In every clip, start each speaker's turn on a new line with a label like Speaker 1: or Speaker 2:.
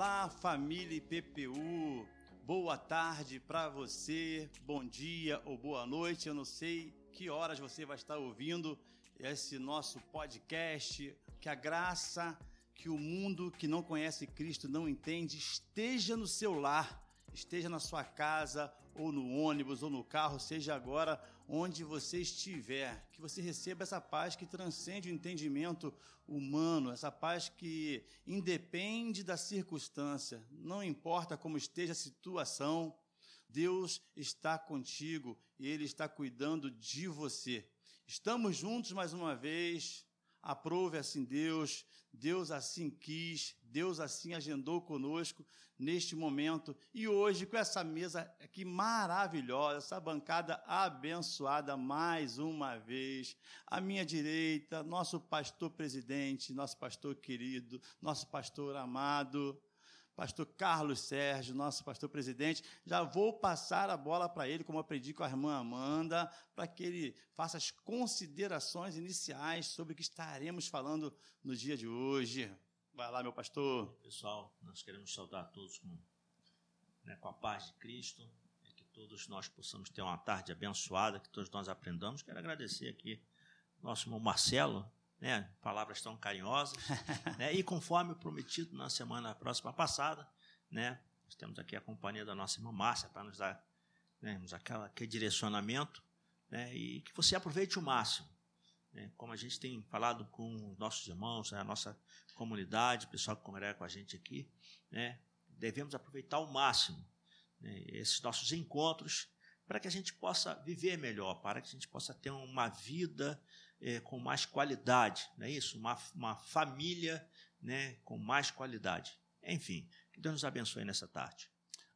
Speaker 1: Olá, família PPU. Boa tarde para você, bom dia ou boa noite. Eu não sei que horas você vai estar ouvindo esse nosso podcast. Que a graça que o mundo que não conhece Cristo não entende esteja no seu lar esteja na sua casa, ou no ônibus, ou no carro, seja agora onde você estiver, que você receba essa paz que transcende o entendimento humano, essa paz que independe da circunstância, não importa como esteja a situação, Deus está contigo e Ele está cuidando de você. Estamos juntos mais uma vez. Aprove assim Deus, Deus assim quis, Deus assim agendou conosco neste momento e hoje com essa mesa aqui maravilhosa, essa bancada abençoada mais uma vez. À minha direita, nosso pastor presidente, nosso pastor querido, nosso pastor amado, pastor Carlos Sérgio, nosso pastor presidente. Já vou passar a bola para ele, como aprendi com a irmã Amanda, para que ele faça as considerações iniciais sobre o que estaremos falando no dia de hoje. Vai lá, meu pastor.
Speaker 2: Pessoal, nós queremos saudar todos com, né, com a paz de Cristo, e que todos nós possamos ter uma tarde abençoada, que todos nós aprendamos. Quero agradecer aqui nosso irmão Marcelo, né, palavras tão carinhosas, né, e conforme prometido na semana próxima passada, né, nós temos aqui a companhia da nossa irmã Márcia para nos dar né, aquela, aquele direcionamento, né, e que você aproveite o máximo. Né, como a gente tem falado com os nossos irmãos, a nossa comunidade, pessoal que congrega com a gente aqui, né, devemos aproveitar ao máximo né, esses nossos encontros para que a gente possa viver melhor, para que a gente possa ter uma vida é, com mais qualidade, não é isso? Uma, uma família né, com mais qualidade. Enfim, que Deus nos abençoe nessa tarde.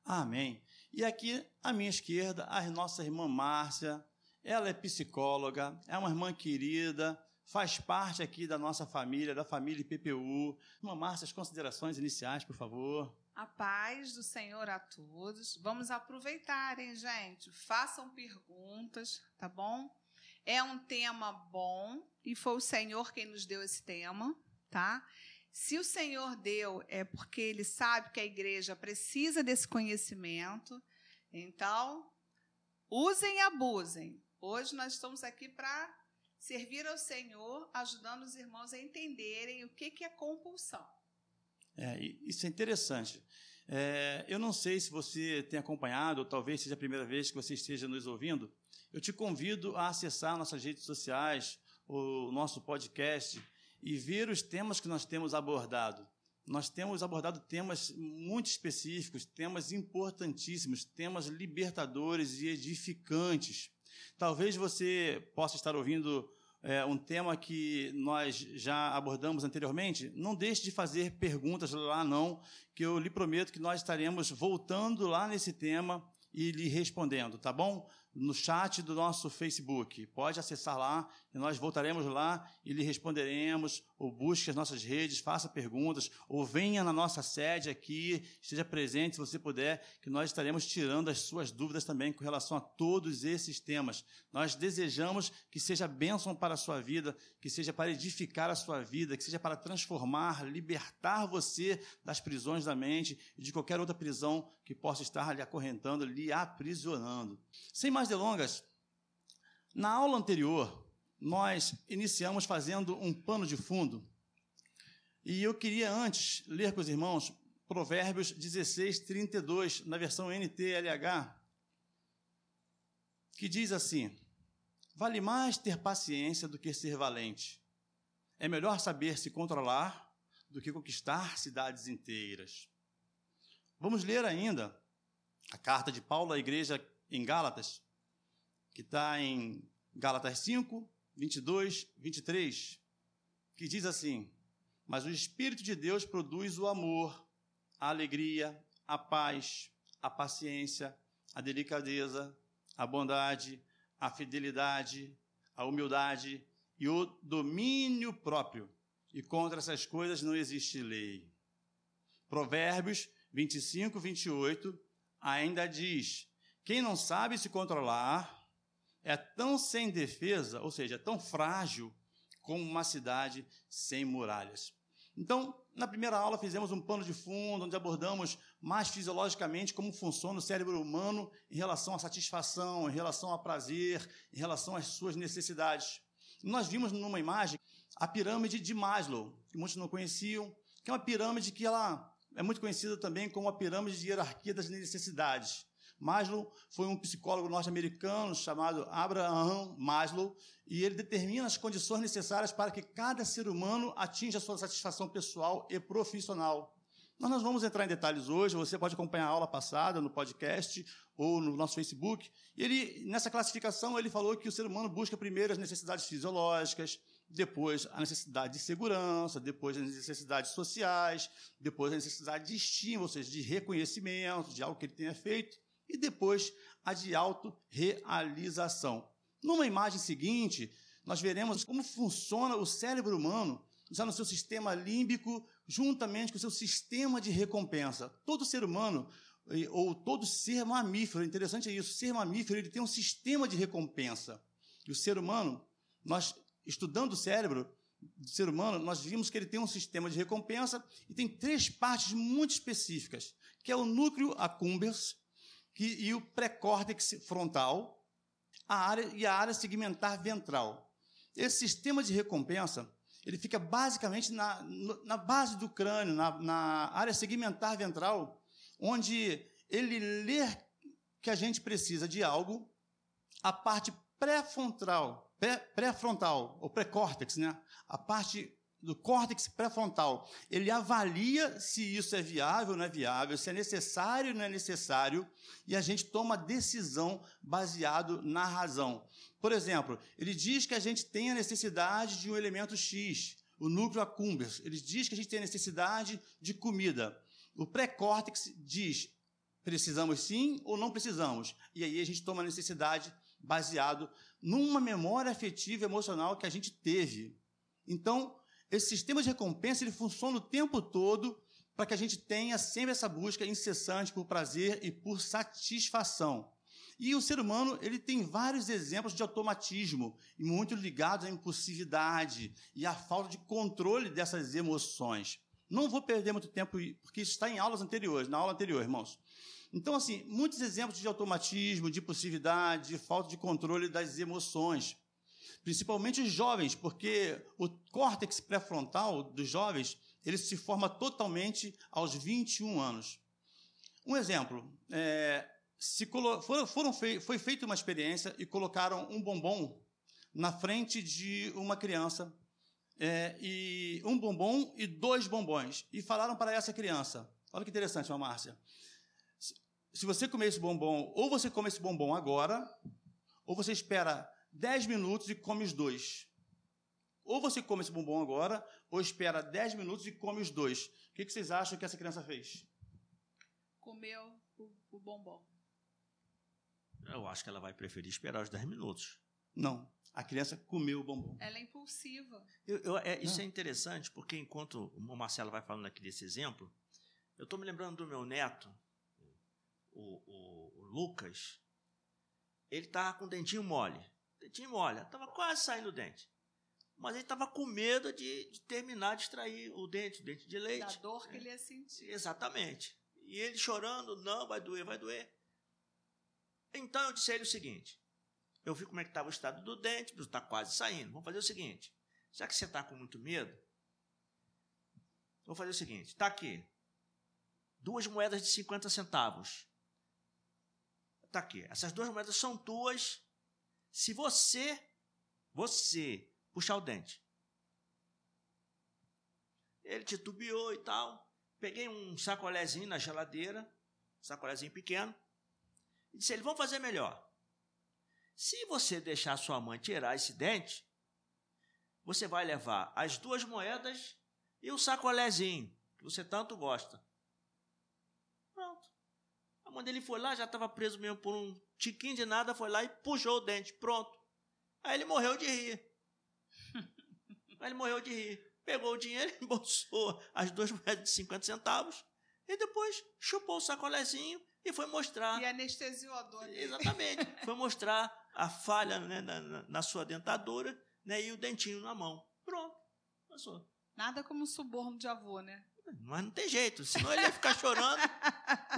Speaker 1: Amém. E aqui à minha esquerda, a nossa irmã Márcia. Ela é psicóloga, é uma irmã querida, faz parte aqui da nossa família, da família PPU. Irmã Márcia, as considerações iniciais, por favor.
Speaker 3: A paz do Senhor a todos. Vamos aproveitar, hein, gente? Façam perguntas, tá bom? É um tema bom e foi o Senhor quem nos deu esse tema, tá? Se o Senhor deu, é porque ele sabe que a igreja precisa desse conhecimento. Então, usem e abusem. Hoje nós estamos aqui para servir ao Senhor, ajudando os irmãos a entenderem o que é compulsão.
Speaker 1: É, isso é interessante. É, eu não sei se você tem acompanhado, ou talvez seja a primeira vez que você esteja nos ouvindo. Eu te convido a acessar nossas redes sociais, o nosso podcast e ver os temas que nós temos abordado. Nós temos abordado temas muito específicos, temas importantíssimos, temas libertadores e edificantes. Talvez você possa estar ouvindo é, um tema que nós já abordamos anteriormente, não deixe de fazer perguntas lá não, que eu lhe prometo que nós estaremos voltando lá nesse tema e lhe respondendo, tá bom? No chat do nosso Facebook. Pode acessar lá e nós voltaremos lá e lhe responderemos, ou busque as nossas redes, faça perguntas, ou venha na nossa sede aqui, esteja presente se você puder, que nós estaremos tirando as suas dúvidas também com relação a todos esses temas. Nós desejamos que seja bênção para a sua vida, que seja para edificar a sua vida, que seja para transformar, libertar você das prisões da mente e de qualquer outra prisão que possa estar lhe acorrentando, lhe aprisionando. Sem mais delongas, na aula anterior, nós iniciamos fazendo um pano de fundo. E eu queria antes ler com os irmãos Provérbios 16, 32, na versão NTLH, que diz assim: Vale mais ter paciência do que ser valente. É melhor saber se controlar do que conquistar cidades inteiras. Vamos ler ainda a carta de Paulo à igreja em Gálatas, que está em Gálatas 5, 22, 23, que diz assim: Mas o Espírito de Deus produz o amor, a alegria, a paz, a paciência, a delicadeza, a bondade, a fidelidade, a humildade e o domínio próprio. E contra essas coisas não existe lei. Provérbios 25, 28 ainda diz: quem não sabe se controlar é tão sem defesa, ou seja, é tão frágil como uma cidade sem muralhas. Então, Na primeira aula fizemos um pano de fundo, onde abordamos mais fisiologicamente como funciona o cérebro humano em relação à satisfação, em relação ao prazer, em relação às suas necessidades. Nós vimos numa imagem a pirâmide de Maslow, que muitos não conheciam, que é uma pirâmide que ela é muito conhecida também como a pirâmide de hierarquia das necessidades. Maslow foi um psicólogo norte-americano chamado Abraham Maslow, e ele determina as condições necessárias para que cada ser humano atinja a sua satisfação pessoal e profissional. Nós não vamos entrar em detalhes hoje, você pode acompanhar a aula passada no podcast ou no nosso Facebook. Ele, nessa classificação, ele falou que o ser humano busca primeiro as necessidades fisiológicas, depois a necessidade de segurança, depois as necessidades sociais, depois a necessidade de estímulo, ou seja, de reconhecimento, de algo que ele tenha feito, e depois a de autorrealização. Numa imagem seguinte, nós veremos como funciona o cérebro humano já no seu sistema límbico, juntamente com o seu sistema de recompensa. Todo ser humano, ou todo ser mamífero, interessante é isso, ser mamífero ele tem um sistema de recompensa. E o ser humano, nós estudando o cérebro do ser humano, nós vimos que ele tem um sistema de recompensa e tem três partes muito específicas, que é o núcleo accumbens, que, e o pré-córtex frontal a área, e a área segmentar ventral. Esse sistema de recompensa ele fica basicamente na, na base do crânio, na, na área segmentar ventral, onde ele lê que a gente precisa de algo, a parte pré-frontal, pré-frontal, ou pré-córtex, né? a parte do córtex pré-frontal, ele avalia se isso é viável ou não é viável, se é necessário ou não é necessário, e a gente toma decisão baseado na razão. Por exemplo, ele diz que a gente tem a necessidade de um elemento X, o núcleo accumbens. Ele diz que a gente tem a necessidade de comida. O pré-córtex diz precisamos sim ou não precisamos. E aí a gente toma a necessidade baseado numa memória afetiva emocional que a gente teve. Então, esse sistema de recompensa ele funciona o tempo todo para que a gente tenha sempre essa busca incessante por prazer e por satisfação. E o ser humano ele tem vários exemplos de automatismo, muito ligados à impulsividade e à falta de controle dessas emoções. Não vou perder muito tempo, porque isso está em aulas anteriores, na aula anterior, irmãos. Então, assim, muitos exemplos de automatismo, de impulsividade, de falta de controle das emoções principalmente os jovens, porque o córtex pré-frontal dos jovens ele se forma totalmente aos 21 anos. Um exemplo, é, se foram, foram fei foi feita uma experiência e colocaram um bombom na frente de uma criança, é, e um bombom e dois bombons, e falaram para essa criança, olha que interessante, Márcia, se você comer esse bombom, ou você come esse bombom agora, ou você espera 10 minutos e come os dois. Ou você come esse bombom agora, ou espera 10 minutos e come os dois. O que, vocês acham que essa criança fez?
Speaker 3: Comeu o, o bombom.
Speaker 2: Eu acho que ela vai preferir esperar os 10 minutos.
Speaker 1: Não. A criança comeu o bombom.
Speaker 3: Ela é impulsiva.
Speaker 2: Eu, eu, é, isso é interessante, porque enquanto o Marcelo vai falando aqui desse exemplo, eu estou me lembrando do meu neto, o, o, o Lucas. Ele estava com o dentinho mole dentinho mole, estava quase saindo o dente. Mas ele estava com medo de, de, terminar de extrair o dente, o dente de leite.
Speaker 3: Da dor que ele ia sentir.
Speaker 2: Exatamente. E ele chorando, não, vai doer, vai doer. Então eu disse a ele o seguinte: eu vi como é que estava o estado do dente, está quase saindo. Vamos fazer o seguinte: já que você está com muito medo, vou fazer o seguinte: está aqui, duas moedas de 50 centavos. Está aqui. Essas duas moedas são tuas se você, você, puxar o dente. Ele titubeou e tal. Peguei um sacolézinho na geladeira, sacolézinho pequeno, e disse: ele, vamos fazer melhor. Se você deixar sua mãe tirar esse dente, você vai levar as duas moedas e o sacolézinho, que você tanto gosta. A mãe dele foi lá, já estava preso mesmo por um tiquinho de nada, foi lá e puxou o dente. Pronto. Aí ele morreu de rir. Aí ele morreu de rir. Pegou o dinheiro, embolsou as duas moedas de 50 centavos e depois chupou o sacolézinho e foi mostrar.
Speaker 3: E anestesiou a dor.
Speaker 2: Exatamente. foi mostrar a falha né, na, na, na, sua dentadura né, e o dentinho na mão. Pronto. Passou.
Speaker 3: Nada como um suborno de avô, né?
Speaker 2: Mas não tem jeito, senão ele ia ficar chorando,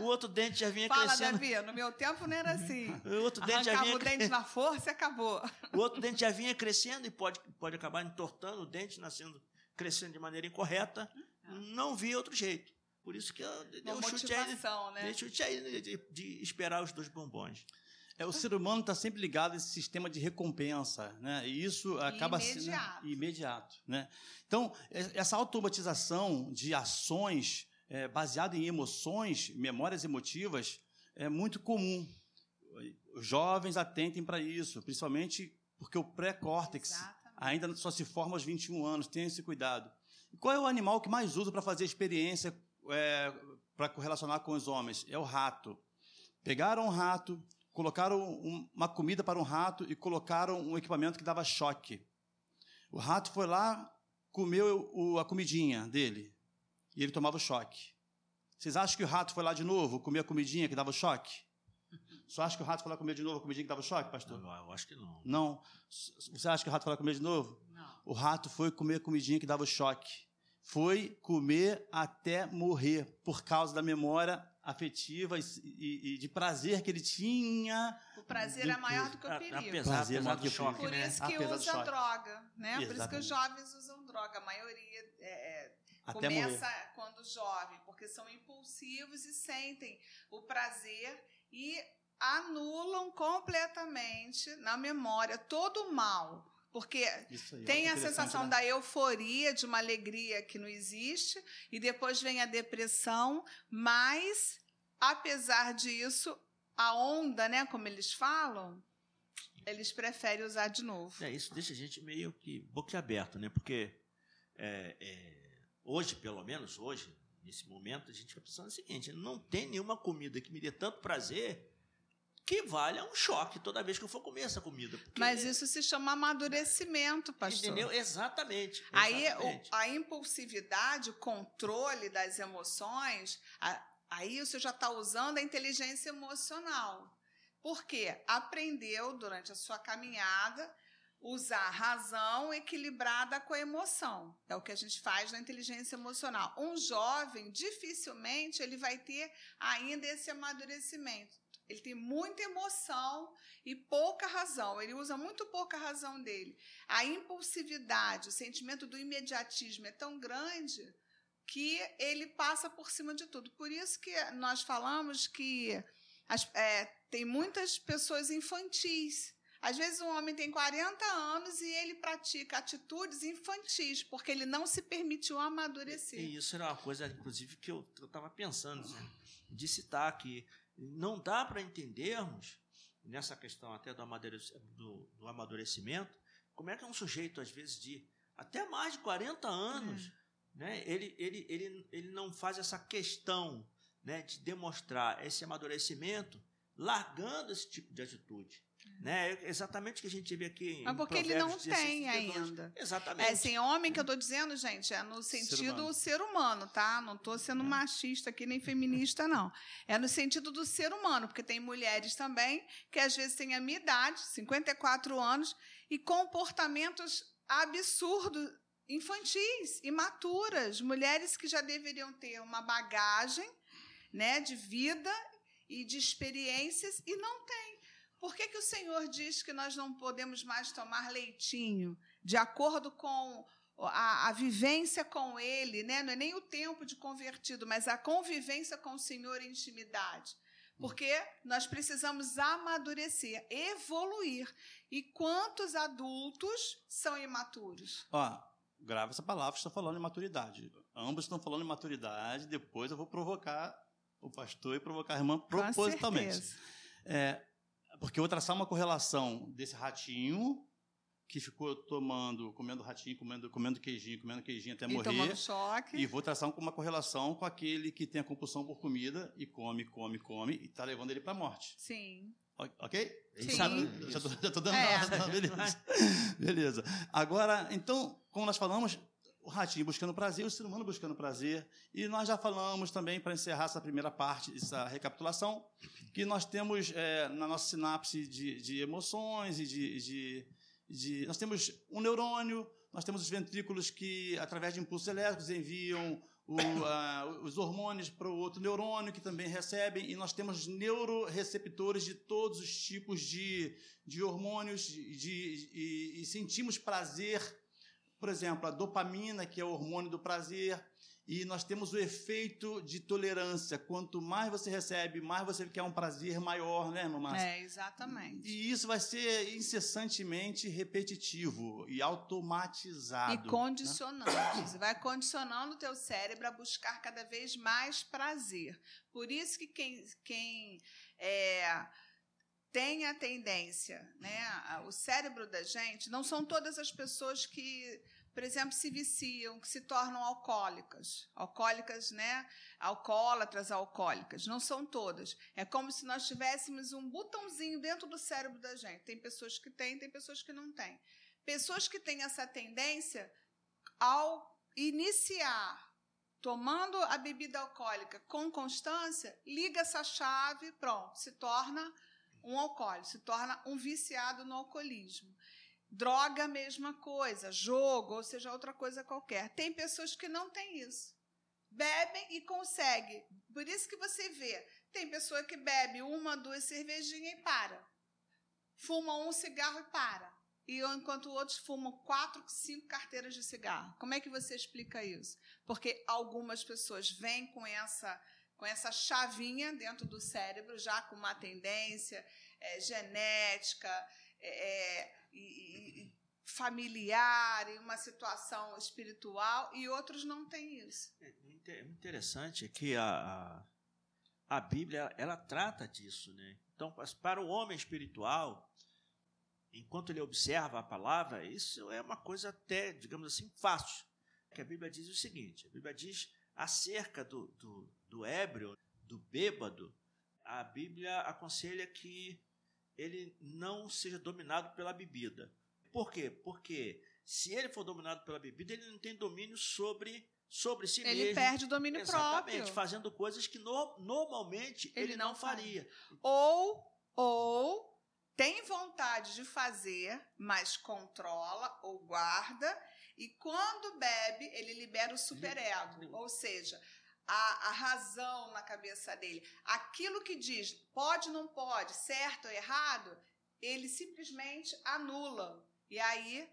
Speaker 2: o outro dente já vinha
Speaker 3: Fala,
Speaker 2: crescendo.
Speaker 3: Davi, no meu tempo não era assim.
Speaker 2: O outro dente já
Speaker 3: Arrancava
Speaker 2: vinha
Speaker 3: o dente na força e acabou.
Speaker 2: O outro dente já vinha crescendo e pode, pode acabar entortando o dente, nascendo, crescendo de maneira incorreta. Não vi outro jeito. Por isso que eu dei
Speaker 3: Uma
Speaker 2: um chute aí,
Speaker 3: motivação, né?
Speaker 2: dei chute aí de, de- de esperar os dois bombons.
Speaker 1: É, o ser humano está sempre ligado a esse sistema de recompensa, né? E isso acaba sendo
Speaker 3: Imediato.
Speaker 1: imediato, né? Então, e- essa automatização de ações é, baseada em emoções, memórias emotivas, é muito comum. Os jovens atentem para isso, principalmente porque o pré-córtex ainda só se forma aos 21 anos, tenha esse cuidado. E qual é o animal que mais usa para fazer experiência é, para correlacionar com os homens? É o rato. Pegaram um rato, colocaram um- uma comida para um rato e colocaram um equipamento que dava choque. O rato foi lá, comeu o- a comidinha dele e ele tomava o choque. Vocês acham que o rato foi lá de novo, comer a comidinha que dava o choque? Só acha que o rato foi lá comer de novo a comidinha que dava o choque, pastor?
Speaker 2: Eu, eu acho que não.
Speaker 1: Não. Você acha que o rato foi lá comer de novo?
Speaker 3: Não.
Speaker 1: O rato foi comer a comidinha que dava o choque. Foi comer até morrer por causa da memória afetiva e, e- e de prazer que ele tinha.
Speaker 3: O prazer
Speaker 1: Do
Speaker 3: é maior do que o perigo.
Speaker 2: Apesar,
Speaker 1: Prazer
Speaker 2: apesar
Speaker 1: maior
Speaker 2: do
Speaker 1: que o
Speaker 2: choque,
Speaker 3: Por
Speaker 2: né?
Speaker 3: isso que
Speaker 1: Apesar do
Speaker 3: usa droga, né? Por isso que os
Speaker 1: Exatamente.
Speaker 3: jovens usam droga. A maioria é, é,
Speaker 1: Até
Speaker 3: começa
Speaker 1: morrer.
Speaker 3: quando jovem, porque são impulsivos e sentem o prazer e anulam completamente na memória todo o mal. Porque
Speaker 1: aí,
Speaker 3: tem a sensação
Speaker 1: interessante,
Speaker 3: da euforia, de uma alegria que não existe, e depois vem a depressão, mas, apesar disso, a onda, né, como eles falam, eles preferem usar de novo.
Speaker 2: É, isso deixa a gente meio que boquiaberto, né? Porque é, é, hoje, pelo menos hoje, nesse momento, a gente fica pensando o seguinte: não tem nenhuma comida que me dê tanto prazer que valha um choque toda vez que eu for comer essa comida. Porque-
Speaker 3: Mas isso se chama amadurecimento, pastor.
Speaker 2: Entendeu? Exatamente.
Speaker 3: Aí
Speaker 2: exatamente.
Speaker 3: o- a impulsividade, o controle das emoções, a- aí você já está usando a inteligência emocional. Por quê? Aprendeu durante a sua caminhada usar a razão equilibrada com a emoção. É o que a gente faz na inteligência emocional. Um jovem, dificilmente, ele vai ter ainda esse amadurecimento. Ele tem muita emoção e pouca razão. Ele usa muito pouca razão dele. A impulsividade, o sentimento do imediatismo é tão grande que ele passa por cima de tudo. Por isso que nós falamos que as- é, tem muitas pessoas infantis. Às vezes um homem tem 40 anos e ele pratica atitudes infantis, porque ele não se permitiu amadurecer.
Speaker 2: E isso era uma coisa, inclusive, que eu estava pensando né, de citar aqui. Não dá para entendermos, nessa questão até do, do- do amadurecimento, como é que um sujeito, às vezes, de até mais de 40 anos, né, ele, ele, ele, ele não faz essa questão né, de demonstrar esse amadurecimento largando esse tipo de atitude. Né? É exatamente o que a gente vê aqui em
Speaker 3: Mas porque ele não
Speaker 2: Provérbios 16,
Speaker 3: tem
Speaker 2: 32.
Speaker 3: ainda.
Speaker 2: Exatamente.
Speaker 3: É assim, homem que eu estou dizendo, gente, é no sentido
Speaker 1: humano.
Speaker 3: ser humano, tá? Não estou sendo machista aqui nem feminista, não. É no sentido do ser humano, porque tem mulheres também que às vezes têm a minha idade, 54 anos, e comportamentos absurdos, infantis, imaturas, mulheres que já deveriam ter uma bagagem, né, de vida e de experiências e não tem. Por que, que o Senhor diz que nós não podemos mais tomar leitinho? De acordo com a, a vivência com Ele, né? não é nem o tempo de convertido, mas a convivência com o Senhor em intimidade. Porque nós precisamos amadurecer, evoluir. E quantos adultos são imaturos?
Speaker 1: Ó, grava essa palavra, estou falando em maturidade. Ambos estão falando em maturidade, depois eu vou provocar o pastor e provocar a irmã propositalmente. É, porque eu vou traçar uma correlação desse ratinho que ficou tomando, comendo ratinho, comendo, comendo queijinho, comendo queijinho até
Speaker 3: E
Speaker 1: morrer.
Speaker 3: choque.
Speaker 1: E vou traçar uma correlação com aquele que tem a compulsão por comida e come, come, come e está levando ele para a morte.
Speaker 3: Sim.
Speaker 1: Ok?
Speaker 2: Ele
Speaker 3: Sim.
Speaker 2: sabe
Speaker 1: Já tô dando
Speaker 3: É.
Speaker 1: tá, beleza. beleza. Agora, então, como nós falamos, o ratinho buscando prazer, o ser humano buscando prazer. E nós já falamos também, para encerrar essa primeira parte, essa recapitulação, que nós temos é, na nossa sinapse de, de emoções e de, de, de- Nós temos um neurônio, Nós temos os ventrículos que, através de impulsos elétricos, enviam o, os hormônios para o outro neurônio, que também recebem, e nós temos neuroreceptores de todos os tipos de, de hormônios, de, e sentimos prazer. Por exemplo, a dopamina, que é o hormônio do prazer, e nós temos o efeito de tolerância. Quanto mais você recebe, mais você quer um prazer maior, né, mamãe?
Speaker 3: É, exatamente.
Speaker 1: E isso vai ser incessantemente repetitivo e automatizado.
Speaker 3: E condicionante. Né? Vai condicionando o teu cérebro a buscar cada vez mais prazer. Por isso que quem, quem é, tem a tendência, né, o cérebro da gente, não são todas as pessoas que por exemplo, se viciam, que se tornam alcoólicas. Alcoólicas, né? Alcoólatras alcoólicas. Não são todas. É como se nós tivéssemos um botãozinho dentro do cérebro da gente. Tem pessoas que têm, tem pessoas que não têm. Pessoas que têm essa tendência, ao iniciar tomando a bebida alcoólica com constância, liga essa chave, pronto, se torna um alcoólico, se torna um viciado no alcoolismo. Droga, mesma coisa. Jogo, ou seja, outra coisa qualquer. Tem pessoas que não têm isso. Bebem e conseguem. Por isso que você vê, tem pessoa que bebe uma, duas cervejinhas e para. Fuma um cigarro e para. E enquanto outros fumam quatro, cinco carteiras de cigarro. Como é que você explica isso? Porque algumas pessoas vêm com essa com essa chavinha dentro do cérebro, já com uma tendência é, genética, é, é e, e familiar, em uma situação espiritual, e outros não têm isso.
Speaker 2: É, é interessante que a, a, a Bíblia ela trata disso, né? Então, para o homem espiritual, enquanto ele observa a palavra, isso é uma coisa até, digamos assim, fácil. Que a Bíblia diz o seguinte: a Bíblia diz acerca do, do, do ébrio, do bêbado, a Bíblia aconselha que ele não seja dominado pela bebida. Por quê? Porque se ele for dominado pela bebida, ele não tem domínio sobre sobre si
Speaker 3: ele
Speaker 2: mesmo.
Speaker 3: Ele perde o domínio
Speaker 2: Exatamente,
Speaker 3: próprio.
Speaker 2: fazendo coisas que no, normalmente ele, ele não, não faria.
Speaker 3: Ou ou tem vontade de fazer, mas controla ou guarda, e quando bebe, ele libera o superego. Ou seja, a, a razão na cabeça dele. Aquilo que diz pode, não pode, certo ou errado, ele simplesmente anula. E aí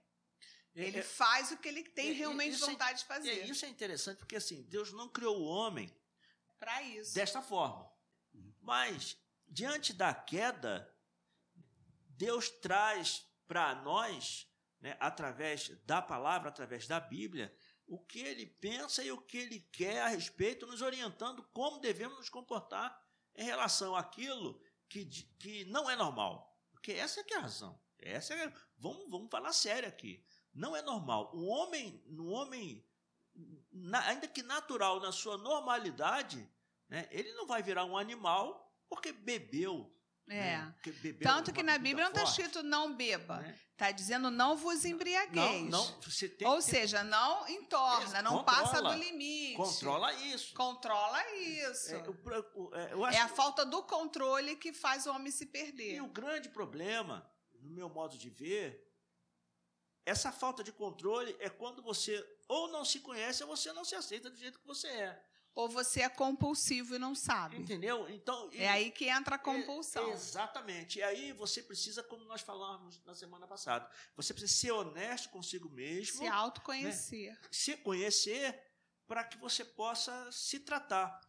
Speaker 3: é, ele é, faz o que ele tem é, realmente é vontade de fazer.
Speaker 2: É, isso é interessante porque assim, Deus não criou o homem
Speaker 3: para isso.
Speaker 2: Desta forma. Mas diante da queda, Deus traz para nós, né, através da palavra, através da Bíblia, o que ele pensa e o que ele quer a respeito, nos orientando como devemos nos comportar em relação àquilo que, que não é normal. Porque essa é que é a razão. Essa é, vamos, vamos falar sério aqui. Não é normal. O homem, no homem, na, ainda que natural na sua normalidade, né, ele não vai virar um animal porque bebeu
Speaker 3: é. Né? Tanto que na Bíblia não está escrito não beba. Está né? Tá dizendo não vos embriagueis. Não, não, você tem Ou seja, não entorna, não controla, passa do limite.
Speaker 2: Controla isso.
Speaker 3: Controla isso. É, eu, é a falta do controle que faz o homem se perder.
Speaker 2: E o grande problema, no meu modo de ver, essa falta de controle é quando você ou não se conhece ou você não se aceita do jeito que você é
Speaker 3: ou você é compulsivo e não sabe.
Speaker 2: Entendeu? Então
Speaker 3: é aí que entra a compulsão.
Speaker 2: É, exatamente. E aí você precisa, como nós falamos na semana passada, você precisa ser honesto consigo mesmo,
Speaker 3: se autoconhecer,
Speaker 2: né? se conhecer para que você possa se tratar.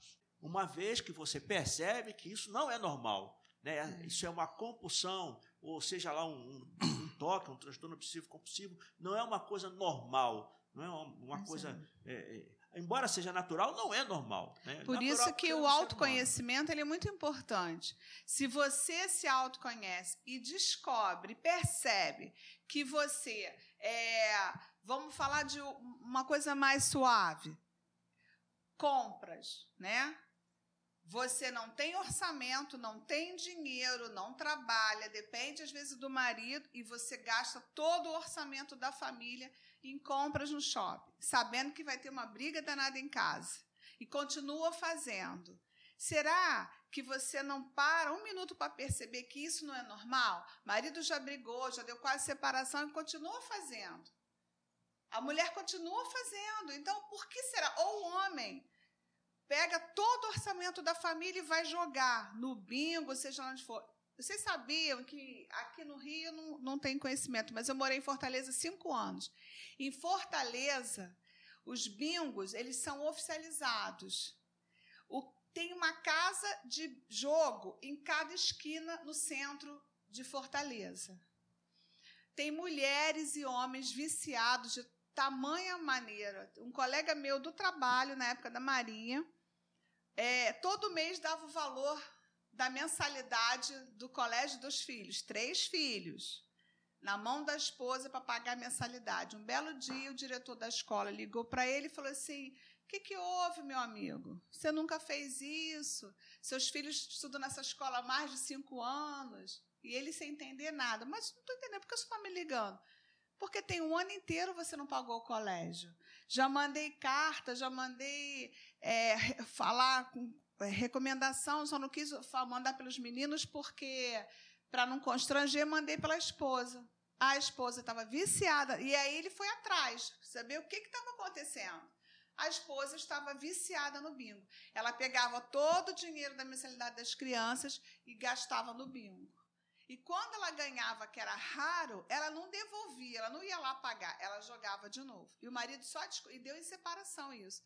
Speaker 2: Uma vez que você percebe que isso não é normal, né? É. Isso é uma compulsão, ou seja lá um, um toque, um transtorno obsessivo compulsivo, não é uma coisa normal, não é uma, uma coisa é, é embora seja natural, não é normal. Né?
Speaker 3: Por
Speaker 2: natural
Speaker 3: isso que o autoconhecimento ele é muito importante. Se você se autoconhece e descobre, percebe que você é, vamos falar de uma coisa mais suave, compras, né? Você não tem orçamento, não tem dinheiro, não trabalha, depende às vezes do marido e você gasta todo o orçamento da família em compras no shopping, sabendo que vai ter uma briga danada em casa e continua fazendo. Será que você não para um minuto para perceber que isso não é normal? Marido já brigou, já deu quase separação e continua fazendo. A mulher continua fazendo. Então, por que será? Ou o homem pega todo o orçamento da família e vai jogar no bingo, seja onde for. Vocês sabiam que aqui no Rio não, não tem conhecimento, mas eu morei em Fortaleza cinco anos. Em Fortaleza, os bingos eles são oficializados. O, tem uma casa de jogo em cada esquina no centro de Fortaleza. Tem mulheres e homens viciados de tamanha maneira. Um colega meu do trabalho, na época da Marinha, é, todo mês dava o valor da mensalidade do colégio dos filhos, três filhos, na mão da esposa para pagar a mensalidade. Um belo dia, o diretor da escola ligou para ele e falou assim: O que, que houve, meu amigo? Você nunca fez isso? Seus filhos estudam nessa escola há mais de cinco anos. E ele sem entender nada. Mas não estou entendendo, por que você está me ligando? Porque tem um ano inteiro você não pagou o colégio. Já mandei carta, já mandei é, falar com é, recomendação, só não quis mandar pelos meninos porque, para não constranger, mandei pela esposa. A esposa estava viciada e aí ele foi atrás, saber o que estava acontecendo. A esposa estava viciada no bingo. Ela pegava todo o dinheiro da mensalidade das crianças e gastava no bingo. E quando ela ganhava, que era raro, ela não devolvia, ela não ia lá pagar, ela jogava de novo. E o marido só e deu em separação isso.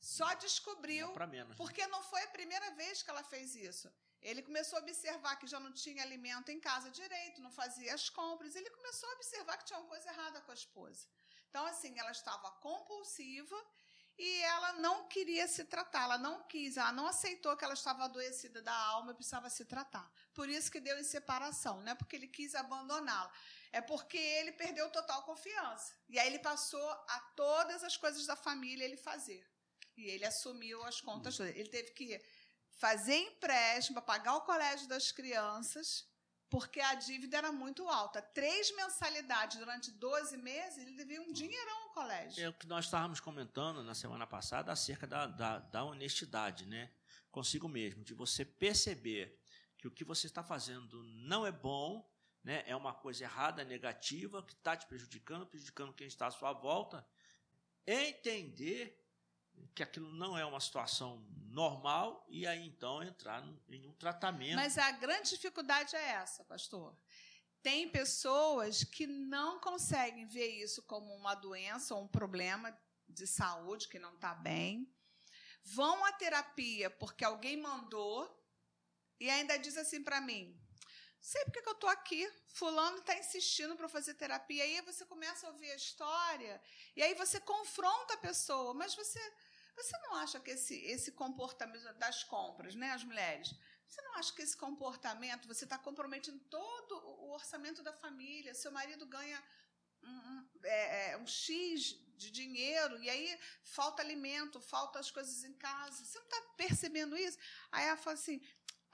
Speaker 3: Só descobriu,
Speaker 2: não menos, né?
Speaker 3: porque não foi a primeira vez que ela fez isso. Ele começou a observar que já não tinha alimento em casa direito, não fazia as compras. Ele começou a observar que tinha uma coisa errada com a esposa. Então, assim, ela estava compulsiva e ela não queria se tratar, ela não quis, ela não aceitou que ela estava adoecida da alma e precisava se tratar. Por isso que deu em separação, não é porque ele quis abandoná-la, é porque ele perdeu total confiança. E aí ele passou a todas as coisas da família ele fazer. E ele assumiu as contas. Ele teve que fazer empréstimo para pagar o colégio das crianças, porque a dívida era muito alta. Três mensalidades durante 12 meses, ele devia um dinheirão ao colégio.
Speaker 2: É o que nós estávamos comentando na semana passada acerca da, da, da honestidade, né? Consigo mesmo, de você perceber que o que você está fazendo não é bom, né? é uma coisa errada, negativa, que está te prejudicando, prejudicando quem está à sua volta. Entender que aquilo não é uma situação normal e aí então entrar em um tratamento.
Speaker 3: Mas a grande dificuldade é essa, pastor. Tem pessoas que não conseguem ver isso como uma doença ou um problema de saúde que não está bem. Vão à terapia porque alguém mandou e ainda diz assim para mim: sei porque que eu estou aqui. Fulano está insistindo para fazer terapia. E aí você começa a ouvir a história e aí você confronta a pessoa, mas você você não acha que esse, esse comportamento das compras, né, as mulheres, você não acha que esse comportamento, você está comprometendo todo o orçamento da família, seu marido ganha um, um, é, é, um X de dinheiro, e aí falta alimento, falta as coisas em casa. Você não está percebendo isso? Aí ela fala assim: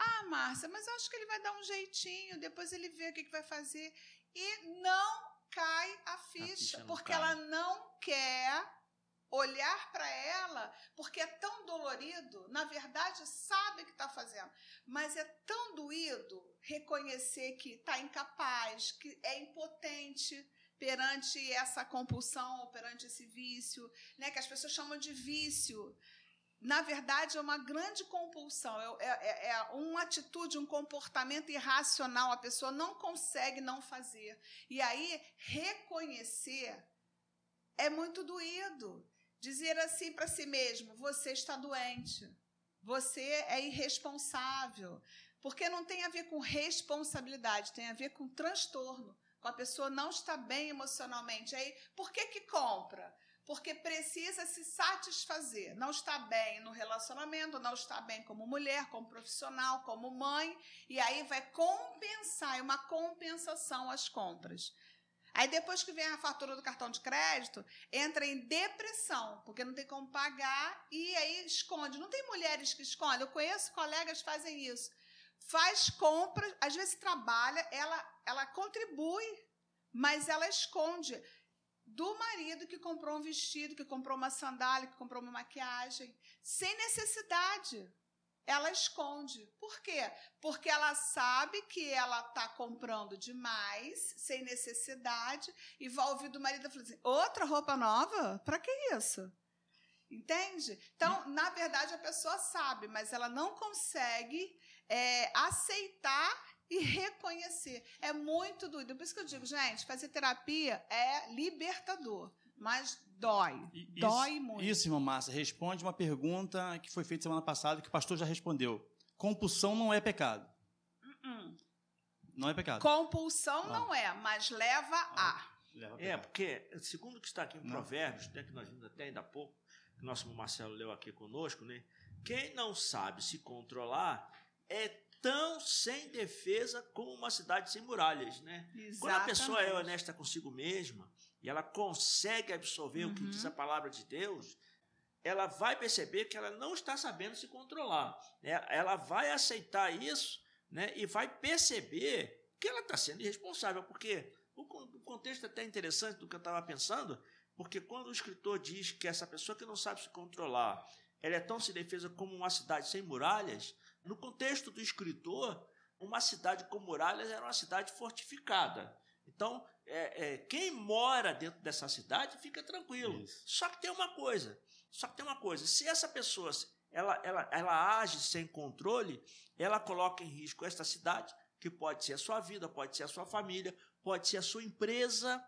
Speaker 3: ah, Márcia, mas eu acho que ele vai dar um jeitinho, depois ele vê o que, que vai fazer. E não cai a ficha, a ficha porque cai. ela não quer olhar para ela, porque é tão dolorido, na verdade sabe que está fazendo, mas é tão doído reconhecer que está incapaz, que é impotente perante essa compulsão, perante esse vício, né, que as pessoas chamam de vício. Na verdade, é uma grande compulsão, é, é, é uma atitude, um comportamento irracional, a pessoa não consegue não fazer. E aí, reconhecer é muito doído dizer assim para si mesmo: você está doente, você é irresponsável. Porque não tem a ver com responsabilidade, tem a ver com transtorno. Com a pessoa não está bem emocionalmente. Aí, por que, que compra? Porque precisa se satisfazer. Não está bem no relacionamento, não está bem como mulher, como profissional, como mãe. E aí vai compensar, é uma compensação às compras. Aí depois que vem a fatura do cartão de crédito, entra em depressão, porque não tem como pagar e aí esconde. Não tem mulheres que escondem. Eu conheço colegas que fazem isso. Faz compras, às vezes trabalha, ela, ela contribui, mas ela esconde do marido que comprou um vestido, que comprou uma sandália, que comprou uma maquiagem, sem necessidade. ela esconde. Por quê? Porque ela sabe que ela está comprando demais, sem necessidade, e vai ouvir do marido falando assim: outra roupa nova? Para que isso? Entende? Então, na verdade, a pessoa sabe, mas ela não consegue é, aceitar e reconhecer. É muito doido. Por isso que eu digo, gente, fazer terapia é libertador, mas dói. Isso, dói muito.
Speaker 1: Isso, irmã Márcia, responde uma pergunta que foi feita semana passada que o pastor já respondeu. Compulsão não é pecado. Uh -uh. Não é pecado.
Speaker 3: Compulsão ah. não é, mas leva ah. a.
Speaker 2: Leva é, porque, segundo o que está aqui em Provérbios, né, que nós vimos até ainda há pouco, que o nosso Marcelo leu aqui conosco, né? Quem não sabe se controlar é tão sem defesa como uma cidade sem muralhas, né? Exatamente. Quando a pessoa é honesta consigo mesma e ela consegue absorver uhum. o que diz a uhum. palavra de Deus, ela vai perceber que ela não está sabendo se controlar. Né? Ela vai aceitar isso né? e vai perceber que ela está sendo irresponsável, porque o contexto é até interessante do que eu estava pensando, porque quando o escritor diz que essa pessoa que não sabe se controlar, ela é tão sem defesa como uma cidade sem muralhas, no contexto do escritor, uma cidade com muralhas era uma cidade fortificada. Então, é, é, quem mora dentro dessa cidade fica tranquilo. Isso. Só que tem uma coisa. Só que tem uma coisa. Se essa pessoa ela, ela, ela age sem controle, ela coloca em risco esta cidade, que pode ser a sua vida, pode ser a sua família, pode ser a sua empresa,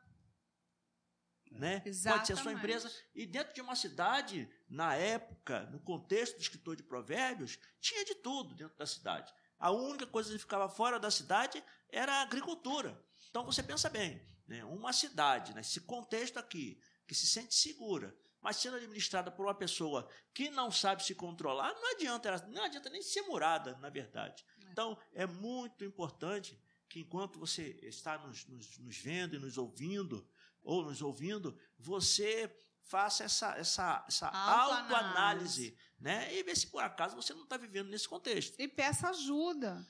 Speaker 2: né? Pode ser a sua empresa. E dentro de uma cidade, na época, no contexto do escritor de provérbios, tinha de tudo dentro da cidade. A única coisa que ficava fora da cidade era a agricultura. Então você pensa bem, né? uma cidade, nesse contexto aqui, que se sente segura, mas sendo administrada por uma pessoa que não sabe se controlar, não adianta, não adianta nem ser murada, na verdade. É. Então é muito importante que enquanto você está nos, nos, nos vendo e nos ouvindo, ou nos ouvindo, você faça essa, essa, essa autoanálise, auto né? E ver se por acaso você não está vivendo nesse contexto.
Speaker 3: E peça ajuda.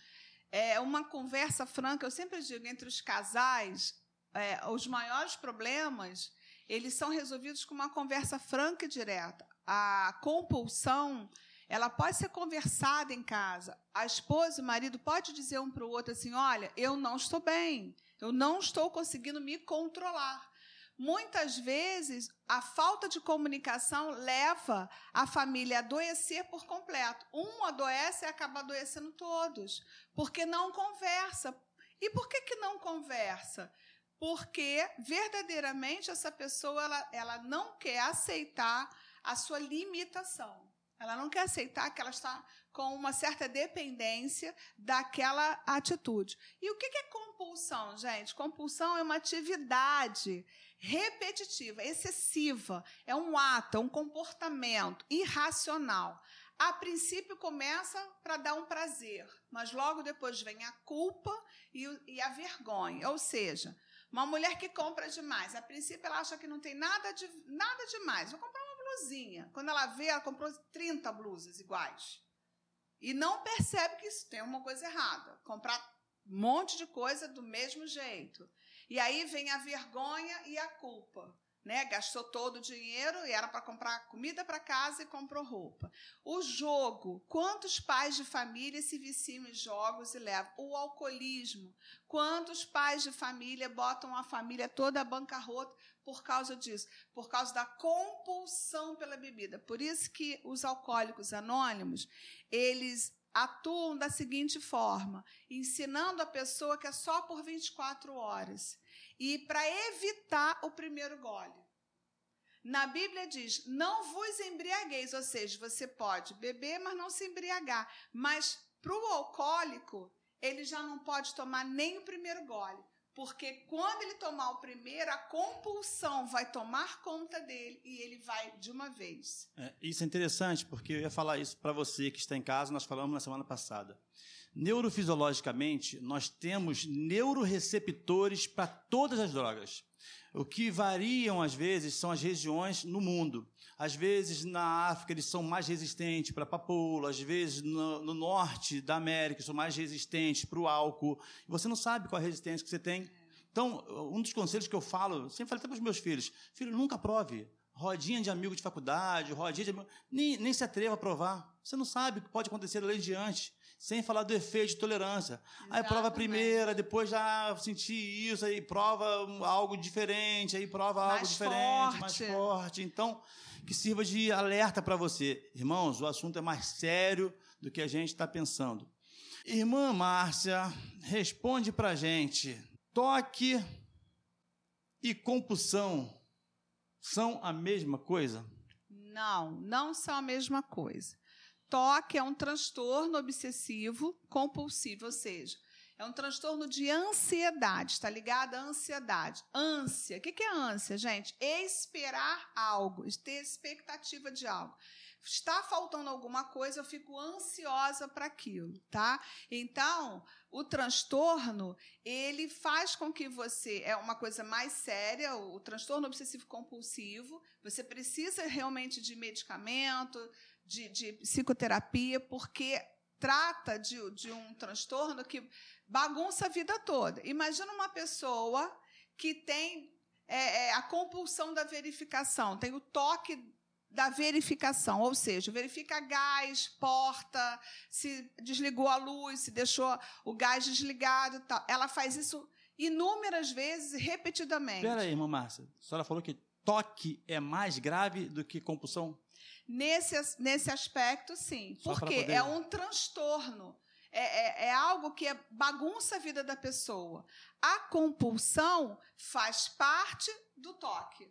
Speaker 3: É uma conversa franca, eu sempre digo, entre os casais, é, os maiores problemas, eles são resolvidos com uma conversa franca e direta. A compulsão, ela pode ser conversada em casa. A esposa e o marido pode dizer um para o outro assim, olha, eu não estou bem, eu não estou conseguindo me controlar. Muitas vezes, a falta de comunicação leva a família a adoecer por completo. Um adoece e acaba adoecendo todos, porque não conversa. E por que, que não conversa? Porque verdadeiramente essa pessoa ela, ela não quer aceitar a sua limitação. Ela não quer aceitar que ela está com uma certa dependência daquela atitude. E o que é compulsão, gente? Compulsão é uma atividade repetitiva, excessiva, é um ato, é um comportamento irracional. A princípio começa para dar um prazer, mas logo depois vem a culpa e, e a vergonha. Ou seja, uma mulher que compra demais, a princípio ela acha que não tem nada, de, nada demais. Vou comprar uma blusinha. Quando ela vê, ela comprou 30 blusas iguais. E não percebe que isso tem uma coisa errada. Comprar um monte de coisa do mesmo jeito. E aí vem a vergonha e a culpa. Né? Gastou todo o dinheiro e era para comprar comida para casa e comprou roupa. O jogo, quantos pais de família se viciam em jogos e levam? O alcoolismo, quantos pais de família botam a família toda à bancarrota por causa disso? Por causa da compulsão pela bebida. Por isso que os alcoólicos anônimos, eles atuam da seguinte forma: ensinando a pessoa que é só por 24 horas. E para evitar o primeiro gole. Na Bíblia diz: não vos embriagueis, ou seja, você pode beber, mas não se embriagar. Mas para o alcoólico, ele já não pode tomar nem o primeiro gole. Porque quando ele tomar o primeiro, a compulsão vai tomar conta dele e ele vai de uma vez.
Speaker 1: É, isso é interessante, porque eu ia falar isso para você que está em casa, nós falamos na semana passada. Neurofisiologicamente, nós temos neuroreceptores para todas as drogas. O que variam, às vezes, são as regiões no mundo. Às vezes, na África, eles são mais resistentes para papoula, às vezes, no, no, norte da América, são mais resistentes para o álcool. Você não sabe qual a resistência que você tem. Então, um dos conselhos que eu falo, sempre falei até para os meus filhos: filho, nunca prove rodinha de amigo de faculdade, rodinha de amigo, nem, nem se atreva a provar. Você não sabe o que pode acontecer dali em diante, sem falar do efeito de tolerância. Aí prova a primeira, depois já senti isso, aí prova algo diferente, aí prova
Speaker 3: Mais
Speaker 1: algo diferente,
Speaker 3: forte.
Speaker 1: mais forte. Então, que sirva de alerta para você. Irmãos, o assunto é mais sério do que a gente está pensando. Irmã Márcia, responde para a gente. Toque e compulsão são a mesma coisa?
Speaker 3: Não, não são a mesma coisa. Toque é um transtorno obsessivo compulsivo, ou seja, é um transtorno de ansiedade, está ligado à ansiedade. Ânsia, o que é ânsia, gente? Esperar algo, ter expectativa de algo. Está faltando alguma coisa, eu fico ansiosa para aquilo, tá? Então, o transtorno, ele faz com que você, é uma coisa mais séria, o transtorno obsessivo compulsivo, você precisa realmente de medicamento, de, de psicoterapia, porque trata de, de um transtorno que bagunça a vida toda. Imagina uma pessoa que tem é, é, a compulsão da verificação, tem o toque da verificação, ou seja, verifica gás, porta, se desligou a luz, se deixou o gás desligado, tal. Ela faz isso inúmeras vezes repetidamente.
Speaker 1: Espera aí, irmã Márcia. A senhora falou que toque é mais grave do que compulsão?
Speaker 3: Nesse, nesse aspecto, sim. Porque poder... é um transtorno. É, é, é, algo que é, bagunça a vida da pessoa. A compulsão faz parte do toque.